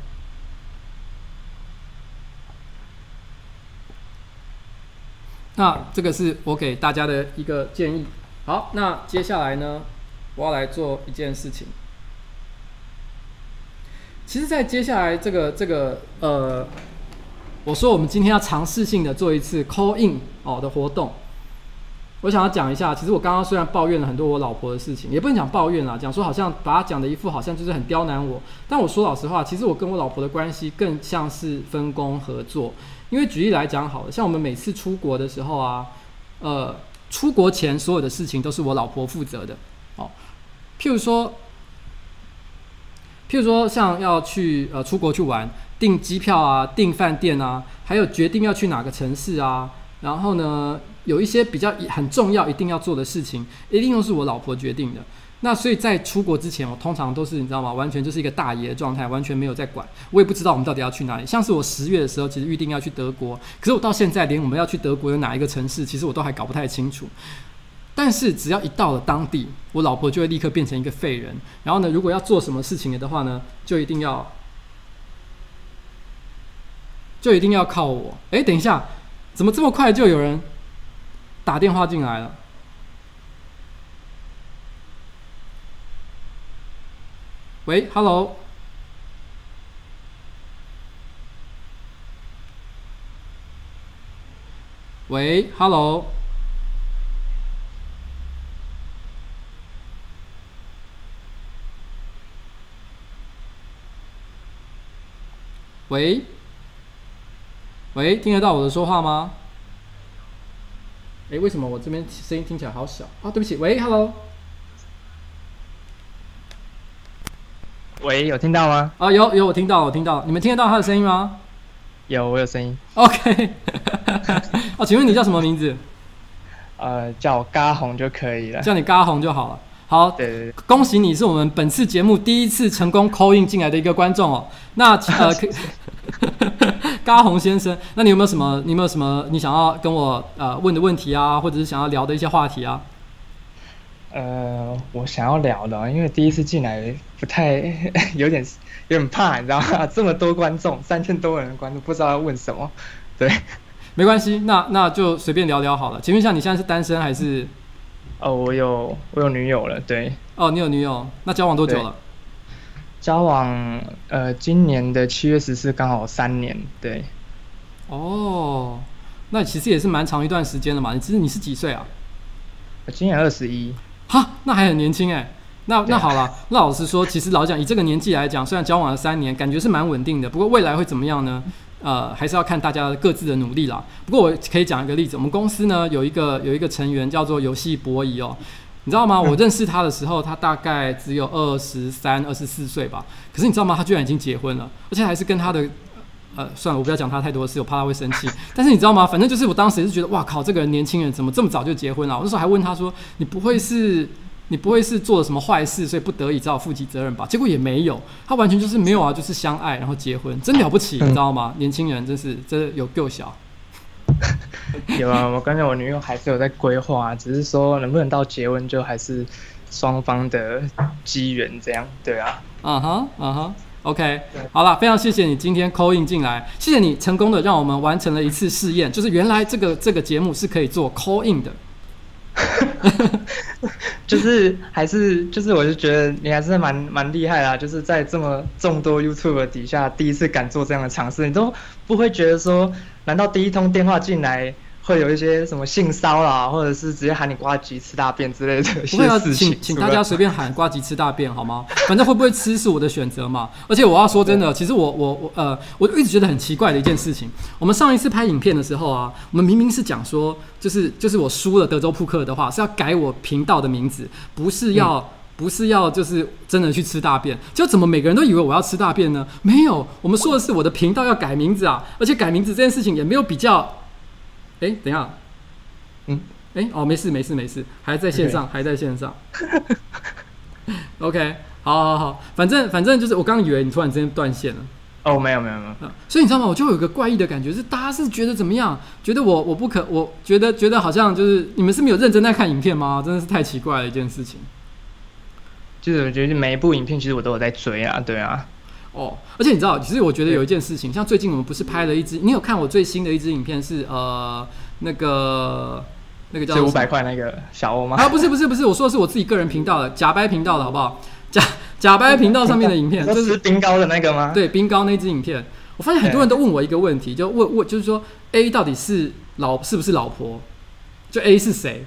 那这个是我给大家的一个建议。好，那接下来呢，我要来做一件事情。其实，在接下来这个这个呃，我说我们今天要尝试性的做一次 call in 哦的活动。我想要讲一下，其实我刚刚虽然抱怨了很多我老婆的事情，也不能讲抱怨啦，讲说好像把她讲的一副好像就是很刁难我。但我说老实话，其实我跟我老婆的关系更像是分工合作。因为举例来讲好了，像我们每次出国的时候啊，呃，出国前所有的事情都是我老婆负责的。哦，譬如说，譬如说像要去呃出国去玩，订机票啊、订饭店啊，还有决定要去哪个城市啊，然后呢，有一些比较很重要、一定要做的事情，一定都是我老婆决定的。那所以在出国之前，我通常都是你知道吗？完全就是一个大爷的状态，完全没有在管。我也不知道我们到底要去哪里。像是我十月的时候，其实预定要去德国，可是我到现在连我们要去德国有哪一个城市，其实我都还搞不太清楚。但是只要一到了当地，我老婆就会立刻变成一个废人。然后呢，如果要做什么事情的话呢，就一定要，就一定要靠我。哎，等一下，怎么这么快就有人打电话进来了？喂，Hello。喂，Hello。喂，喂，听得到我的说话吗？哎，为什么我这边声音听起来好小啊？对不起，喂，Hello。喂，有听到吗？啊，有有，我听到，我听到，你们听得到他的声音吗？有，我有声音。OK。哦，请问你叫什么名字？呃，叫我嘎红就可以了。叫你嘎红就好了。好，对，对，对，恭喜你是我们本次节目第一次成功 call in 进来的一个观众哦。那呃，嘎红先生，那你有没有什么？你有没有什么你想要跟我呃问的问题啊，或者是想要聊的一些话题啊？呃，我想要聊的，因为第一次进来不太 有点有点怕，你知道吗？这么多观众，三千多人的观众，不知道要问什么。对，没关系，那那就随便聊聊好了。请问一下，你现在是单身还是？哦，我有我有女友了，对。哦，你有女友，那交往多久了？交往呃，今年的七月十四刚好三年，对。哦，那其实也是蛮长一段时间了嘛。你其实你是几岁啊？我今年二十一。哈，那还很年轻哎。那那好了，那老实说，其实老蒋以这个年纪来讲，虽然交往了三年，感觉是蛮稳定的。不过未来会怎么样呢？呃，还是要看大家各自的努力啦。不过我可以讲一个例子，我们公司呢有一个有一个成员叫做游戏博弈哦，你知道吗？我认识他的时候，他大概只有二十三、二十四岁吧。可是你知道吗？他居然已经结婚了，而且还是跟他的。呃，算了，我不要讲他太多的事，我怕他会生气。但是你知道吗？反正就是我当时也是觉得，哇靠，这个人年轻人怎么这么早就结婚了？我那时候还问他说：“你不会是，你不会是做了什么坏事，所以不得已只好负起责任吧？”结果也没有，他完全就是没有啊，就是相爱然后结婚，真了不起，你知道吗？年轻人真是真的有够小。有啊，我跟着我女友还是有在规划，只是说能不能到结婚，就还是双方的机缘这样。对啊，嗯哼，嗯哼。OK，好了，非常谢谢你今天 call in 进来，谢谢你成功的让我们完成了一次试验，就是原来这个这个节目是可以做 call in 的，就是还是就是我就觉得你还是蛮蛮厉害啦，就是在这么众多 YouTube 底下第一次敢做这样的尝试，你都不会觉得说，难道第一通电话进来？会有一些什么性骚扰，或者是直接喊你呱吉吃大便之类的。不会啊，请请大家随便喊呱吉吃大便好吗？反正会不会吃是我的选择嘛。而且我要说真的，其实我我我呃，我一直觉得很奇怪的一件事情。我们上一次拍影片的时候啊，我们明明是讲说，就是就是我输了德州扑克的话是要改我频道的名字，不是要、嗯、不是要就是真的去吃大便。就怎么每个人都以为我要吃大便呢？没有，我们说的是我的频道要改名字啊，而且改名字这件事情也没有比较。哎，等一下，嗯，哎，哦，没事，没事，没事，还在线上. 还在线上。OK，好，好，好，反正，反正就是我刚以为你突然之间断线了。哦，没有，没有，没有。所以你知道吗？我就有一个怪异的感觉，是大家是觉得怎么样？觉得我我不可，我觉得觉得好像就是你们是没有认真在看影片吗？真的是太奇怪了一件事情。就是我觉得每一部影片其实我都有在追啊，对啊。哦，而且你知道，其实我觉得有一件事情，像最近我们不是拍了一支，你有看我最新的一支影片是呃那个那个叫五百块那个小欧吗？啊，不是不是不是，我说的是我自己个人频道的假掰频道的好不好？假假掰频道上面的影片，就是冰糕的那个吗？对，冰糕那支影片，我发现很多人都问我一个问题，就问问就是说 A 到底是老是不是老婆？就 A 是谁？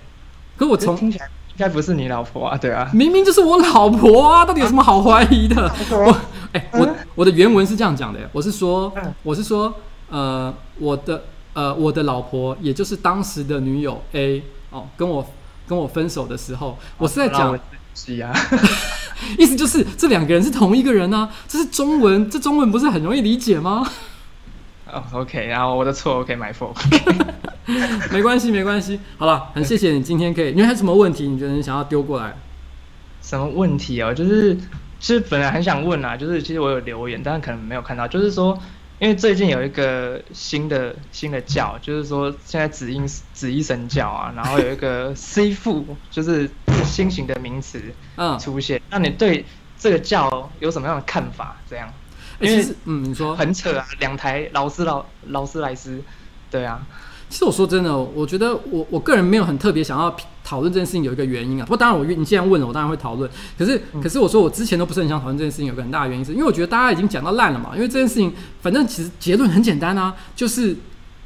可我从应该不是你老婆啊，对啊，明明就是我老婆啊，到底有什么好怀疑的？我哎、欸，我我的原文是这样讲的，我是说，我是说，呃，我的呃，我的老婆，也就是当时的女友 A 哦，跟我跟我分手的时候，我是在讲，意思就是这两个人是同一个人啊，这是中文，这中文不是很容易理解吗？哦、oh,，OK，然后我的错，OK，my fault，没关系，没关系。好了，很谢谢你今天可以，你还有什么问题？你觉得你想要丢过来？什么问题哦？就是其实本来很想问啊，就是其实我有留言，但是可能没有看到。就是说，因为最近有一个新的新的教，就是说现在紫衣紫衣神教啊，然后有一个 C 父，就是新型的名词嗯出现。那你对这个教有什么样的看法？这样？因为嗯，你说很扯啊，两台劳斯劳劳斯莱斯，对啊。其实我说真的，我觉得我我个人没有很特别想要讨论这件事情，有一个原因啊。不过当然我你既然问了，我当然会讨论。可是可是我说我之前都不是很想讨论这件事情，有个很大的原因是因为我觉得大家已经讲到烂了嘛。因为这件事情反正其实结论很简单啊，就是。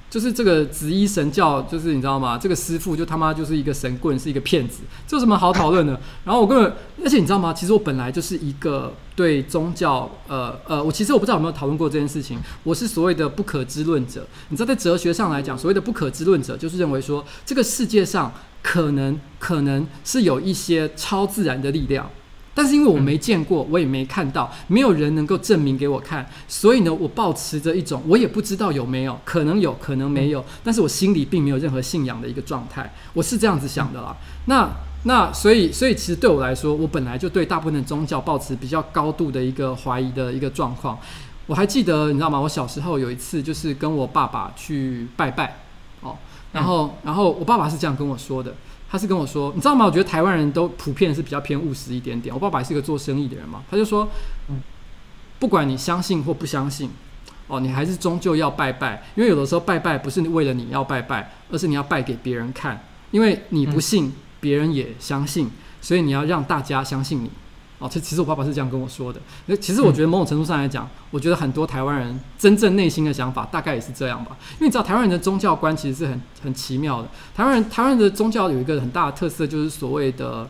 就是这个紫衣神教，就是你知道吗？这个师傅就他妈就是一个神棍，是一个骗子，这有什么好讨论的？然后我根本，而且你知道吗？其实我本来就是一个对宗教，呃呃，我其实我不知道有没有讨论过这件事情。我是所谓的不可知论者。你知道，在哲学上来讲，所谓的不可知论者，就是认为说这个世界上可能可能是有一些超自然的力量。但是因为我没见过，我也没看到，没有人能够证明给我看，所以呢，我保持着一种我也不知道有没有，可能有可能没有，但是我心里并没有任何信仰的一个状态，我是这样子想的啦。那那所以所以其实对我来说，我本来就对大部分的宗教抱持比较高度的一个怀疑的一个状况。我还记得，你知道吗？我小时候有一次就是跟我爸爸去拜拜，哦，然后然后我爸爸是这样跟我说的。他是跟我说，你知道吗？我觉得台湾人都普遍是比较偏务实一点点。我爸爸也是一个做生意的人嘛，他就说，嗯，不管你相信或不相信，哦，你还是终究要拜拜，因为有的时候拜拜不是为了你要拜拜，而是你要拜给别人看，因为你不信，别人也相信，所以你要让大家相信你。哦，其其实我爸爸是这样跟我说的。那其实我觉得某种程度上来讲，我觉得很多台湾人真正内心的想法大概也是这样吧。因为你知道台湾人的宗教观其实是很很奇妙的。台湾人台湾人的宗教有一个很大的特色，就是所谓的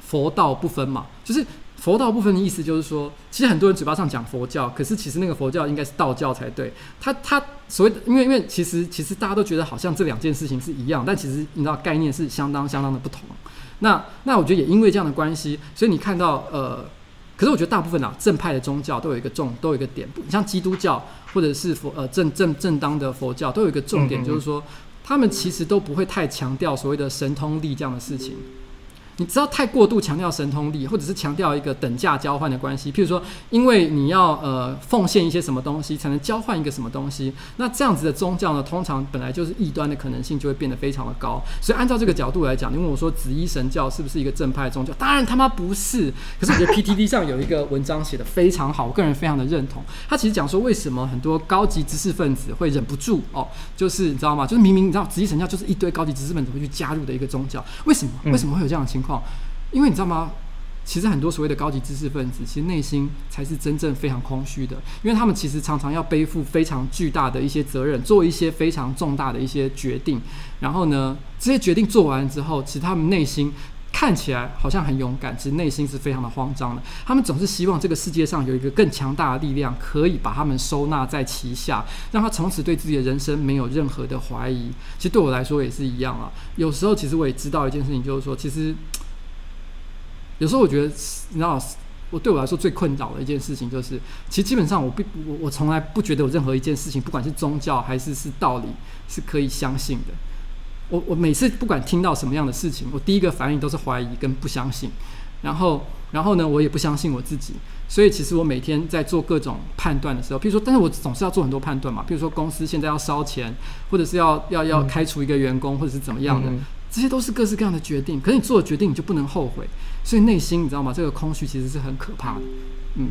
佛道不分嘛。就是佛道不分的意思，就是说，其实很多人嘴巴上讲佛教，可是其实那个佛教应该是道教才对。他他所谓的，因为因为其实其实大家都觉得好像这两件事情是一样，但其实你知道概念是相当相当的不同。那那我觉得也因为这样的关系，所以你看到呃，可是我觉得大部分啊正派的宗教都有一个重，都有一个点，你像基督教或者是佛呃正正正当的佛教都有一个重点，就是说他们其实都不会太强调所谓的神通力这样的事情。你知道太过度强调神通力，或者是强调一个等价交换的关系，譬如说，因为你要呃奉献一些什么东西，才能交换一个什么东西，那这样子的宗教呢，通常本来就是异端的可能性就会变得非常的高。所以按照这个角度来讲，你问我说紫衣神教是不是一个正派宗教？当然他妈不是。可是我觉得 PTT 上有一个文章写的非常好，我个人非常的认同。他其实讲说为什么很多高级知识分子会忍不住哦，就是你知道吗？就是明明你知道紫衣神教就是一堆高级知识分子会去加入的一个宗教，为什么？为什么会有这样的情况？因为你知道吗？其实很多所谓的高级知识分子，其实内心才是真正非常空虚的，因为他们其实常常要背负非常巨大的一些责任，做一些非常重大的一些决定。然后呢，这些决定做完之后，其实他们内心看起来好像很勇敢，其实内心是非常的慌张的。他们总是希望这个世界上有一个更强大的力量，可以把他们收纳在旗下，让他从此对自己的人生没有任何的怀疑。其实对我来说也是一样啊。有时候其实我也知道一件事情，就是说，其实。有时候我觉得，你知道，我对我来说最困扰的一件事情就是，其实基本上我不我我从来不觉得有任何一件事情，不管是宗教还是是道理，是可以相信的。我我每次不管听到什么样的事情，我第一个反应都是怀疑跟不相信。然后然后呢，我也不相信我自己。所以其实我每天在做各种判断的时候，譬如说，但是我总是要做很多判断嘛。譬如说，公司现在要烧钱，或者是要要要开除一个员工，或者是怎么样的。嗯这些都是各式各样的决定，可是你做了决定你就不能后悔，所以内心你知道吗？这个空虚其实是很可怕的，嗯，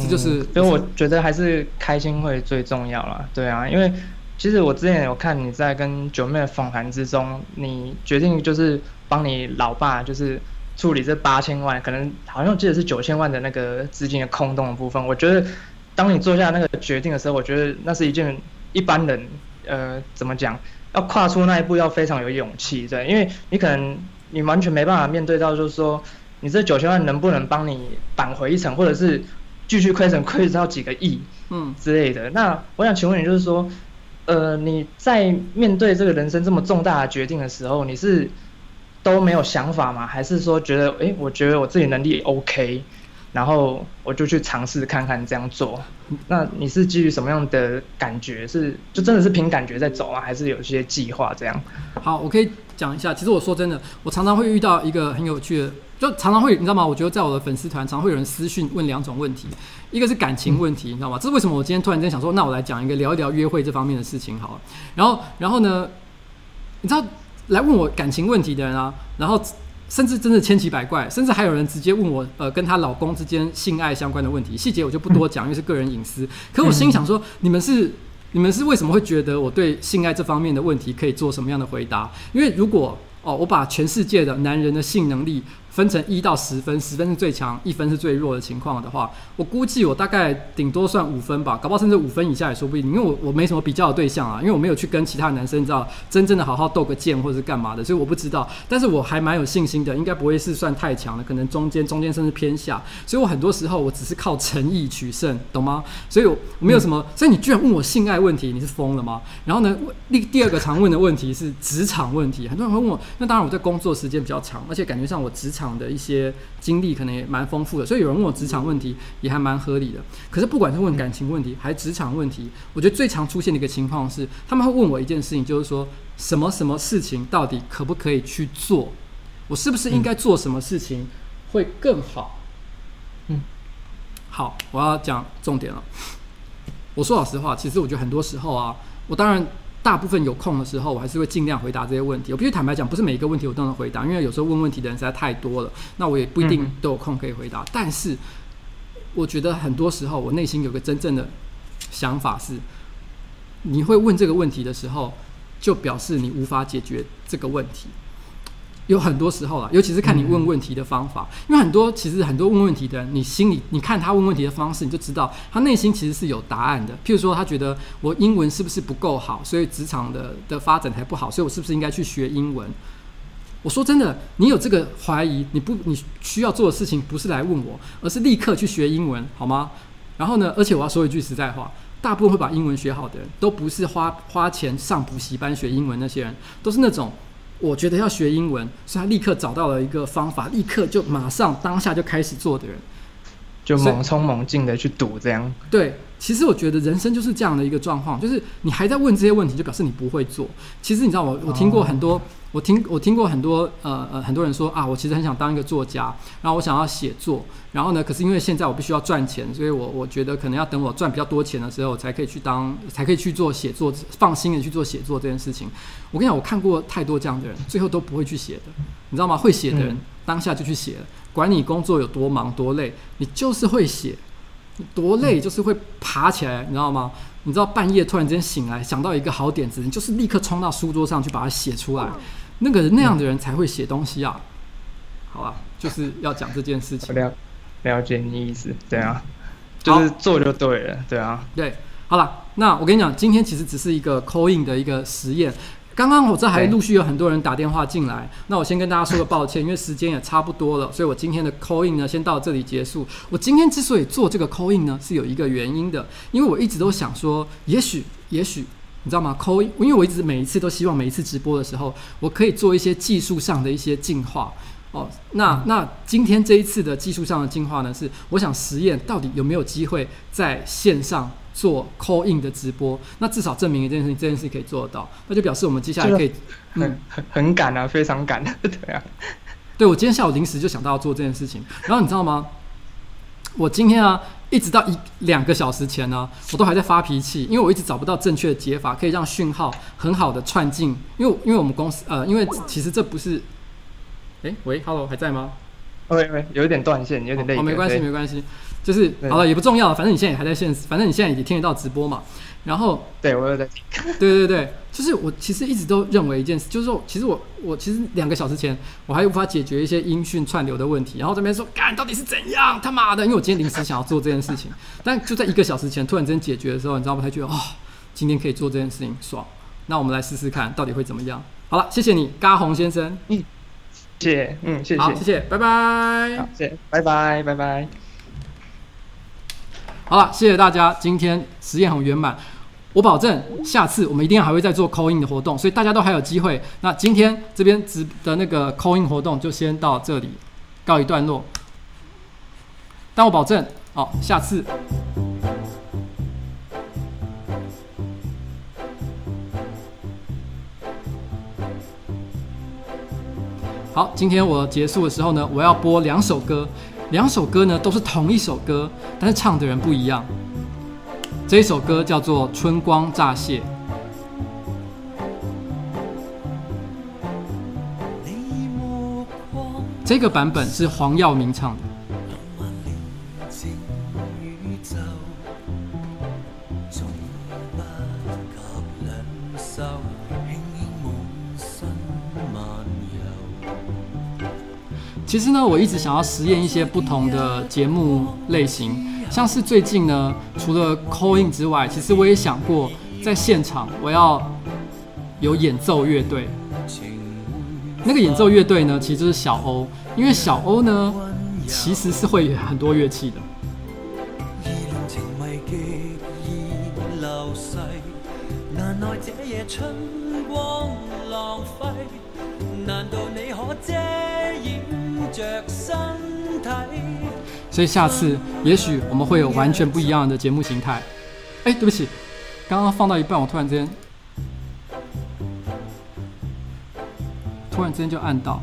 这就是，所以我觉得还是开心会最重要啦，对啊，因为其实我之前有看你在跟九妹的访谈之中，你决定就是帮你老爸就是处理这八千万，可能好像记得是九千万的那个资金的空洞的部分，我觉得当你做下那个决定的时候，我觉得那是一件一般人呃怎么讲？要跨出那一步要非常有勇气，对，因为你可能你完全没办法面对到，就是说你这九千万能不能帮你扳回一城，或者是继续亏损亏损到几个亿，嗯之类的。那我想请问你，就是说，呃，你在面对这个人生这么重大的决定的时候，你是都没有想法吗？还是说觉得，哎、我觉得我自己能力 OK，然后我就去尝试看看这样做？那你是基于什么样的感觉？是就真的是凭感觉在走啊，还是有些计划这样？好，我可以讲一下。其实我说真的，我常常会遇到一个很有趣的，就常常会你知道吗？我觉得在我的粉丝团，常常会有人私讯问两种问题，一个是感情问题，嗯、你知道吗？这是为什么？我今天突然间想说，那我来讲一个聊一聊约会这方面的事情好了。然后，然后呢，你知道？来问我感情问题的人啊，然后甚至真的千奇百怪，甚至还有人直接问我，呃，跟她老公之间性爱相关的问题，细节我就不多讲，因为是个人隐私。可我心想说，你们是你们是为什么会觉得我对性爱这方面的问题可以做什么样的回答？因为如果哦，我把全世界的男人的性能力。分成一到十分，十分是最强，一分是最弱的情况的话，我估计我大概顶多算五分吧，搞不好甚至五分以下也说不定。因为我我没什么比较的对象啊，因为我没有去跟其他男生，你知道，真正的好好斗个剑或者是干嘛的，所以我不知道。但是我还蛮有信心的，应该不会是算太强的，可能中间中间甚至偏下。所以我很多时候我只是靠诚意取胜，懂吗？所以我没有什么。所以你居然问我性爱问题，你是疯了吗？然后呢，第第二个常问的问题是职场问题，很多人会问我。那当然我在工作时间比较长，而且感觉上我职场场的一些。经历可能也蛮丰富的，所以有人问我职场问题也还蛮合理的。可是不管是问感情问题还是职场问题，我觉得最常出现的一个情况是，他们会问我一件事情，就是说什么什么事情到底可不可以去做？我是不是应该做什么事情会更好？嗯，好，我要讲重点了。我说老实话，其实我觉得很多时候啊，我当然。大部分有空的时候，我还是会尽量回答这些问题。我必须坦白讲，不是每一个问题我都能回答，因为有时候问问题的人实在太多了，那我也不一定都有空可以回答。但是，我觉得很多时候，我内心有个真正的想法是：你会问这个问题的时候，就表示你无法解决这个问题。有很多时候啦，尤其是看你问问题的方法，因为很多其实很多问问题的人，你心里你看他问问题的方式，你就知道他内心其实是有答案的。譬如说，他觉得我英文是不是不够好，所以职场的的发展才不好，所以我是不是应该去学英文？我说真的，你有这个怀疑，你不你需要做的事情不是来问我，而是立刻去学英文，好吗？然后呢，而且我要说一句实在话，大部分会把英文学好的人都不是花花钱上补习班学英文那些人，都是那种。我觉得要学英文，所以他立刻找到了一个方法，立刻就马上当下就开始做的人，就猛冲猛进的去赌这样。对，其实我觉得人生就是这样的一个状况，就是你还在问这些问题，就表示你不会做。其实你知道我，我听过很多。Oh. 我听我听过很多呃呃很多人说啊，我其实很想当一个作家，然后我想要写作，然后呢，可是因为现在我必须要赚钱，所以我我觉得可能要等我赚比较多钱的时候，才可以去当，才可以去做写作，放心的去做写作这件事情。我跟你讲，我看过太多这样的人，最后都不会去写的，你知道吗？会写的人当下就去写了，管你工作有多忙多累，你就是会写，多累就是会爬起来，你知道吗？你知道半夜突然间醒来想到一个好点子，你就是立刻冲到书桌上去把它写出来。那个那样的人才会写东西啊，好吧，就是要讲这件事情。了了解你意思，对啊，就是做就对了，对啊，对，好了，那我跟你讲，今天其实只是一个 call in 的一个实验。刚刚我这还陆续有很多人打电话进来，那我先跟大家说个抱歉，因为时间也差不多了，所以我今天的 call in 呢，先到这里结束。我今天之所以做这个 call in 呢，是有一个原因的，因为我一直都想说，也许，也许。你知道吗？call in，因为我一直每一次都希望每一次直播的时候，我可以做一些技术上的一些进化哦。那那今天这一次的技术上的进化呢，是我想实验到底有没有机会在线上做 call in 的直播。那至少证明一件事情，这件事情可以做得到，那就表示我们接下来可以很很很赶啊，非常赶。对啊，对，我今天下午临时就想到要做这件事情，然后你知道吗？我今天啊。一直到一两个小时前呢，我都还在发脾气，因为我一直找不到正确的解法，可以让讯号很好的串进。因为因为我们公司呃，因为其实这不是，哎，喂，Hello，还在吗？喂喂，有一点断线，有点累。哦，没关系，没关系，就是好了，也不重要，反正你现在也还在线，反正你现在也听得到直播嘛。然后，对我有在听。对对对，就是我其实一直都认为一件事，就是说，其实我我其实两个小时前我还无法解决一些音讯串流的问题，然后这边说干到底是怎样他妈的，因为我今天临时想要做这件事情，但就在一个小时前突然间解决的时候，你知道吗？他觉得哦，今天可以做这件事情爽，那我们来试试看到底会怎么样。好了，谢谢你，嘎红先生。嗯，谢谢，嗯，谢谢，好，谢谢，拜拜。好，谢谢，拜拜，拜拜。好了，谢谢大家，今天实验很圆满。我保证下次我们一定还会再做 call in 的活动，所以大家都还有机会。那今天这边直的那个 call in 活动就先到这里告一段落。但我保证，好，下次。好，今天我结束的时候呢，我要播两首歌，两首歌呢都是同一首歌，但是唱的人不一样。这一首歌叫做《春光乍泄》，这个版本是黄耀明唱的。其实呢，我一直想要实验一些不同的节目类型。像是最近呢，除了 call in 之外，其实我也想过在现场我要有演奏乐队。那个演奏乐队呢，其实就是小欧，因为小欧呢其实是会有很多乐器的。所以下次也许我们会有完全不一样的节目形态。哎，对不起，刚刚放到一半，我突然之间，突然之间就按到。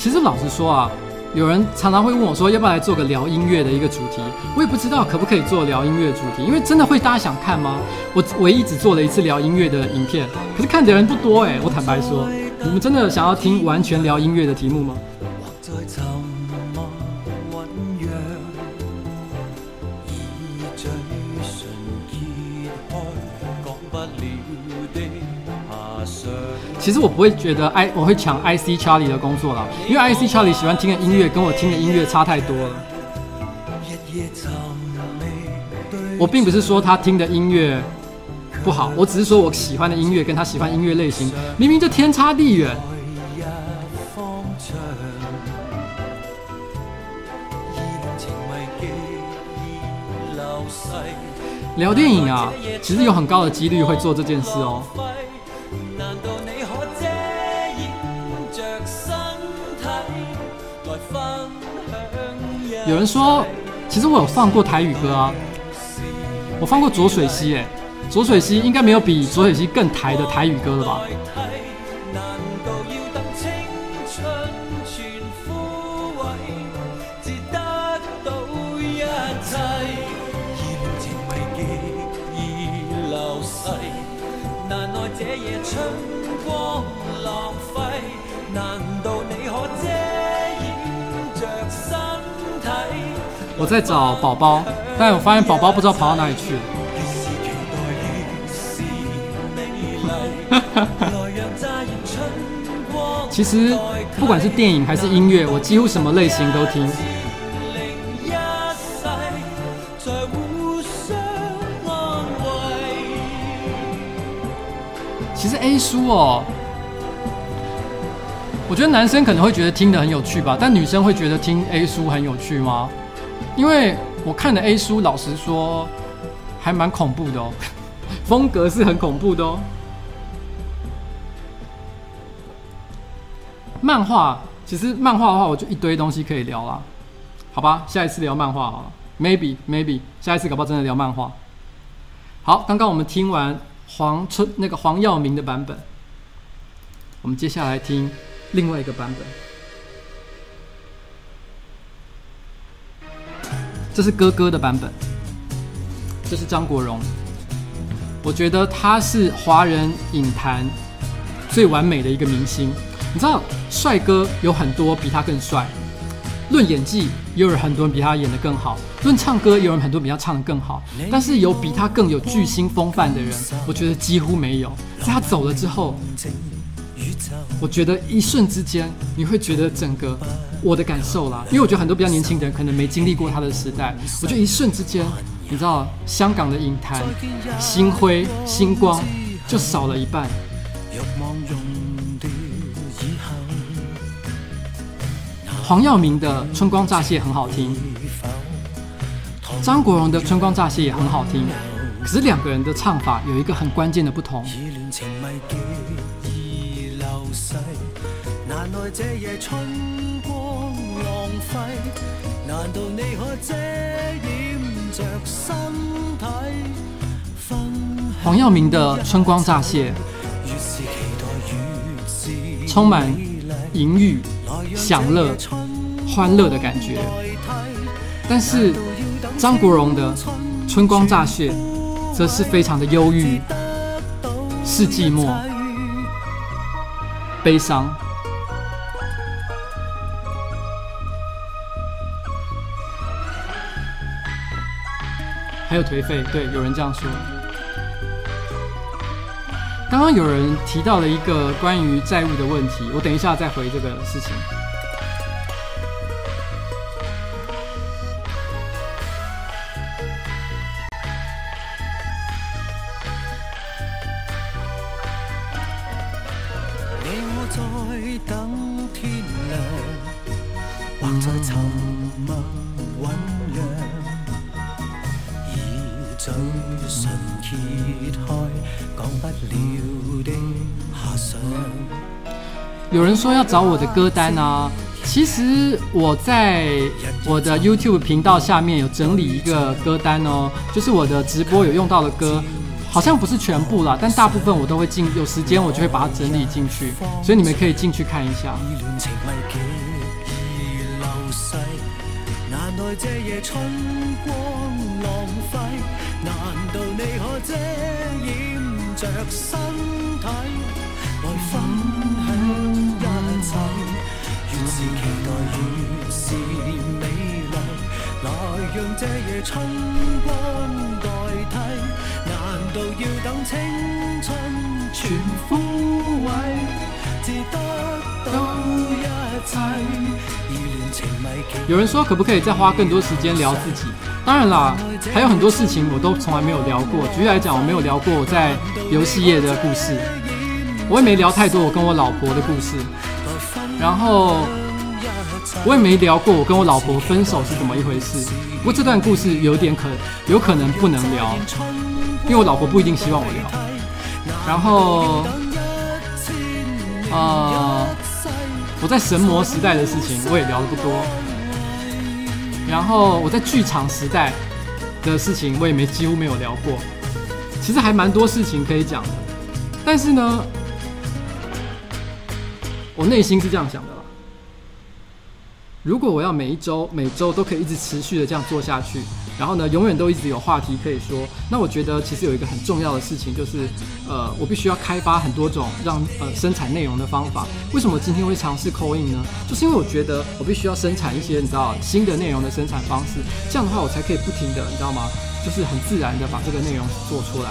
其实老实说啊，有人常常会问我说，要不要来做个聊音乐的一个主题？我也不知道可不可以做聊音乐主题，因为真的会大家想看吗？我唯一只做了一次聊音乐的影片，可是看的人不多哎。我坦白说，你们真的想要听完全聊音乐的题目吗？其实我不会觉得 I 我会抢 IC Charlie 的工作了，因为 IC Charlie 喜欢听的音乐跟我听的音乐差太多了。我并不是说他听的音乐不好，我只是说我喜欢的音乐跟他喜欢音乐类型明明就天差地远。聊电影啊，其实有很高的几率会做这件事哦。有人说，其实我有放过台语歌啊，我放过浊水溪，哎，浊水溪应该没有比浊水溪更台的台语歌了吧？在找宝宝，但我发现宝宝不知道跑到哪里去了。其实不管是电影还是音乐，我几乎什么类型都听。其实 A 书哦，我觉得男生可能会觉得听得很有趣吧，但女生会觉得听 A 书很有趣吗？因为我看的 A 书，老实说，还蛮恐怖的哦，风格是很恐怖的哦。漫画，其实漫画的话，我就一堆东西可以聊啦。好吧，下一次聊漫画好了，maybe maybe，下一次搞不好真的聊漫画。好，刚刚我们听完黄春那个黄耀明的版本，我们接下来听另外一个版本。这是哥哥的版本，这是张国荣。我觉得他是华人影坛最完美的一个明星。你知道，帅哥有很多比他更帅，论演技，也有很多人比他演得更好；论唱歌，也有人很多比他唱得更好。但是有比他更有巨星风范的人，我觉得几乎没有。在他走了之后。我觉得一瞬之间，你会觉得整个我的感受啦，因为我觉得很多比较年轻的人可能没经历过他的时代。我觉得一瞬之间，你知道香港的影坛星辉星光就少了一半。黄耀明的《春光乍泄》很好听，张国荣的《春光乍泄》也很好听，可是两个人的唱法有一个很关键的不同。黄耀明的《春光乍泄》充满淫欲、享乐。欢乐的感觉，但是张国荣的《春光乍泄》则是非常的忧郁、是寂寞、悲伤，还有颓废。对，有人这样说。刚刚有人提到了一个关于债务的问题，我等一下再回这个事情。人说要找我的歌单啊，其实我在我的 YouTube 频道下面有整理一个歌单哦，就是我的直播有用到的歌，好像不是全部啦，但大部分我都会进，有时间我就会把它整理进去，所以你们可以进去看一下。越是期待，越是美丽。来让这夜春光代替，难道要等青春全枯萎，至得到一切？有人说，可不可以再花更多时间聊自己？当然啦，还有很多事情我都从来没有聊过。举例来讲，我没有聊过我在游戏业的故事，我也没聊太多我跟我老婆的故事，然后。我也没聊过我跟我老婆分手是怎么一回事，不过这段故事有点可有可能不能聊，因为我老婆不一定希望我聊。然后，呃，我在神魔时代的事情我也聊的不多，然后我在剧场时代的事情我也没几乎没有聊过，其实还蛮多事情可以讲的，但是呢，我内心是这样想的啦。如果我要每一周、每周都可以一直持续的这样做下去，然后呢，永远都一直有话题可以说，那我觉得其实有一个很重要的事情，就是呃，我必须要开发很多种让呃生产内容的方法。为什么今天会尝试 call in 呢？就是因为我觉得我必须要生产一些你知道新的内容的生产方式，这样的话我才可以不停的你知道吗？就是很自然的把这个内容做出来，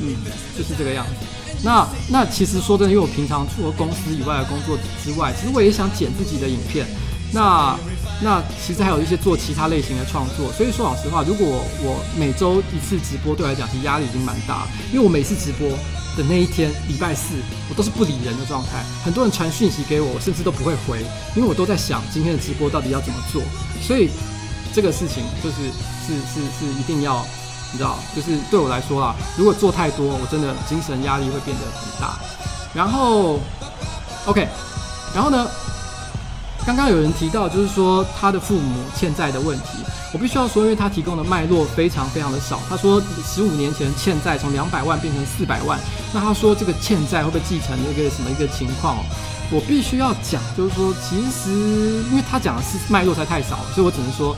嗯，就是这个样子。那那其实说真的，因为我平常除了公司以外的工作之外，其实我也想剪自己的影片。那那其实还有一些做其他类型的创作，所以说老实话，如果我每周一次直播，对我来讲其实压力已经蛮大，因为我每次直播的那一天，礼拜四，我都是不理人的状态，很多人传讯息给我，我甚至都不会回，因为我都在想今天的直播到底要怎么做，所以这个事情就是是是是一定要，你知道，就是对我来说啊，如果做太多，我真的精神压力会变得很大。然后，OK，然后呢？刚刚有人提到，就是说他的父母欠债的问题，我必须要说，因为他提供的脉络非常非常的少。他说十五年前欠债从两百万变成四百万，那他说这个欠债会不会继承那个什么一个情况？我必须要讲，就是说其实因为他讲的是脉络才太少，所以我只能说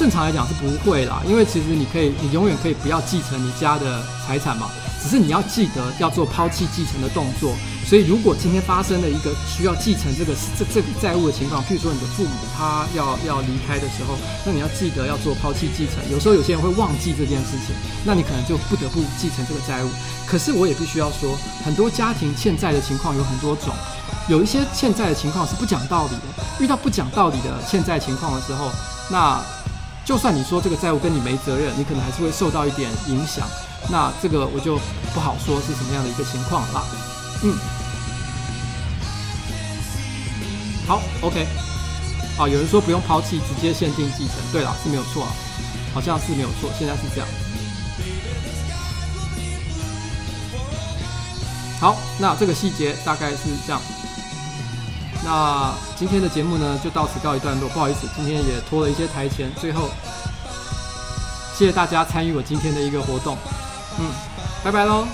正常来讲是不会啦。因为其实你可以，你永远可以不要继承你家的财产嘛。只是你要记得要做抛弃继承的动作，所以如果今天发生了一个需要继承这个这这个债务的情况，譬如说你的父母他要要离开的时候，那你要记得要做抛弃继承。有时候有些人会忘记这件事情，那你可能就不得不继承这个债务。可是我也必须要说，很多家庭欠债的情况有很多种，有一些欠债的情况是不讲道理的。遇到不讲道理的欠债情况的时候，那就算你说这个债务跟你没责任，你可能还是会受到一点影响。那这个我就不好说是什么样的一个情况了。嗯，好，OK。啊，有人说不用抛弃，直接限定继承。对了，是没有错啊，好像是没有错，现在是这样。好，那这个细节大概是这样。那今天的节目呢，就到此告一段落。不好意思，今天也拖了一些台前。最后，谢谢大家参与我今天的一个活动。嗯，拜拜喽。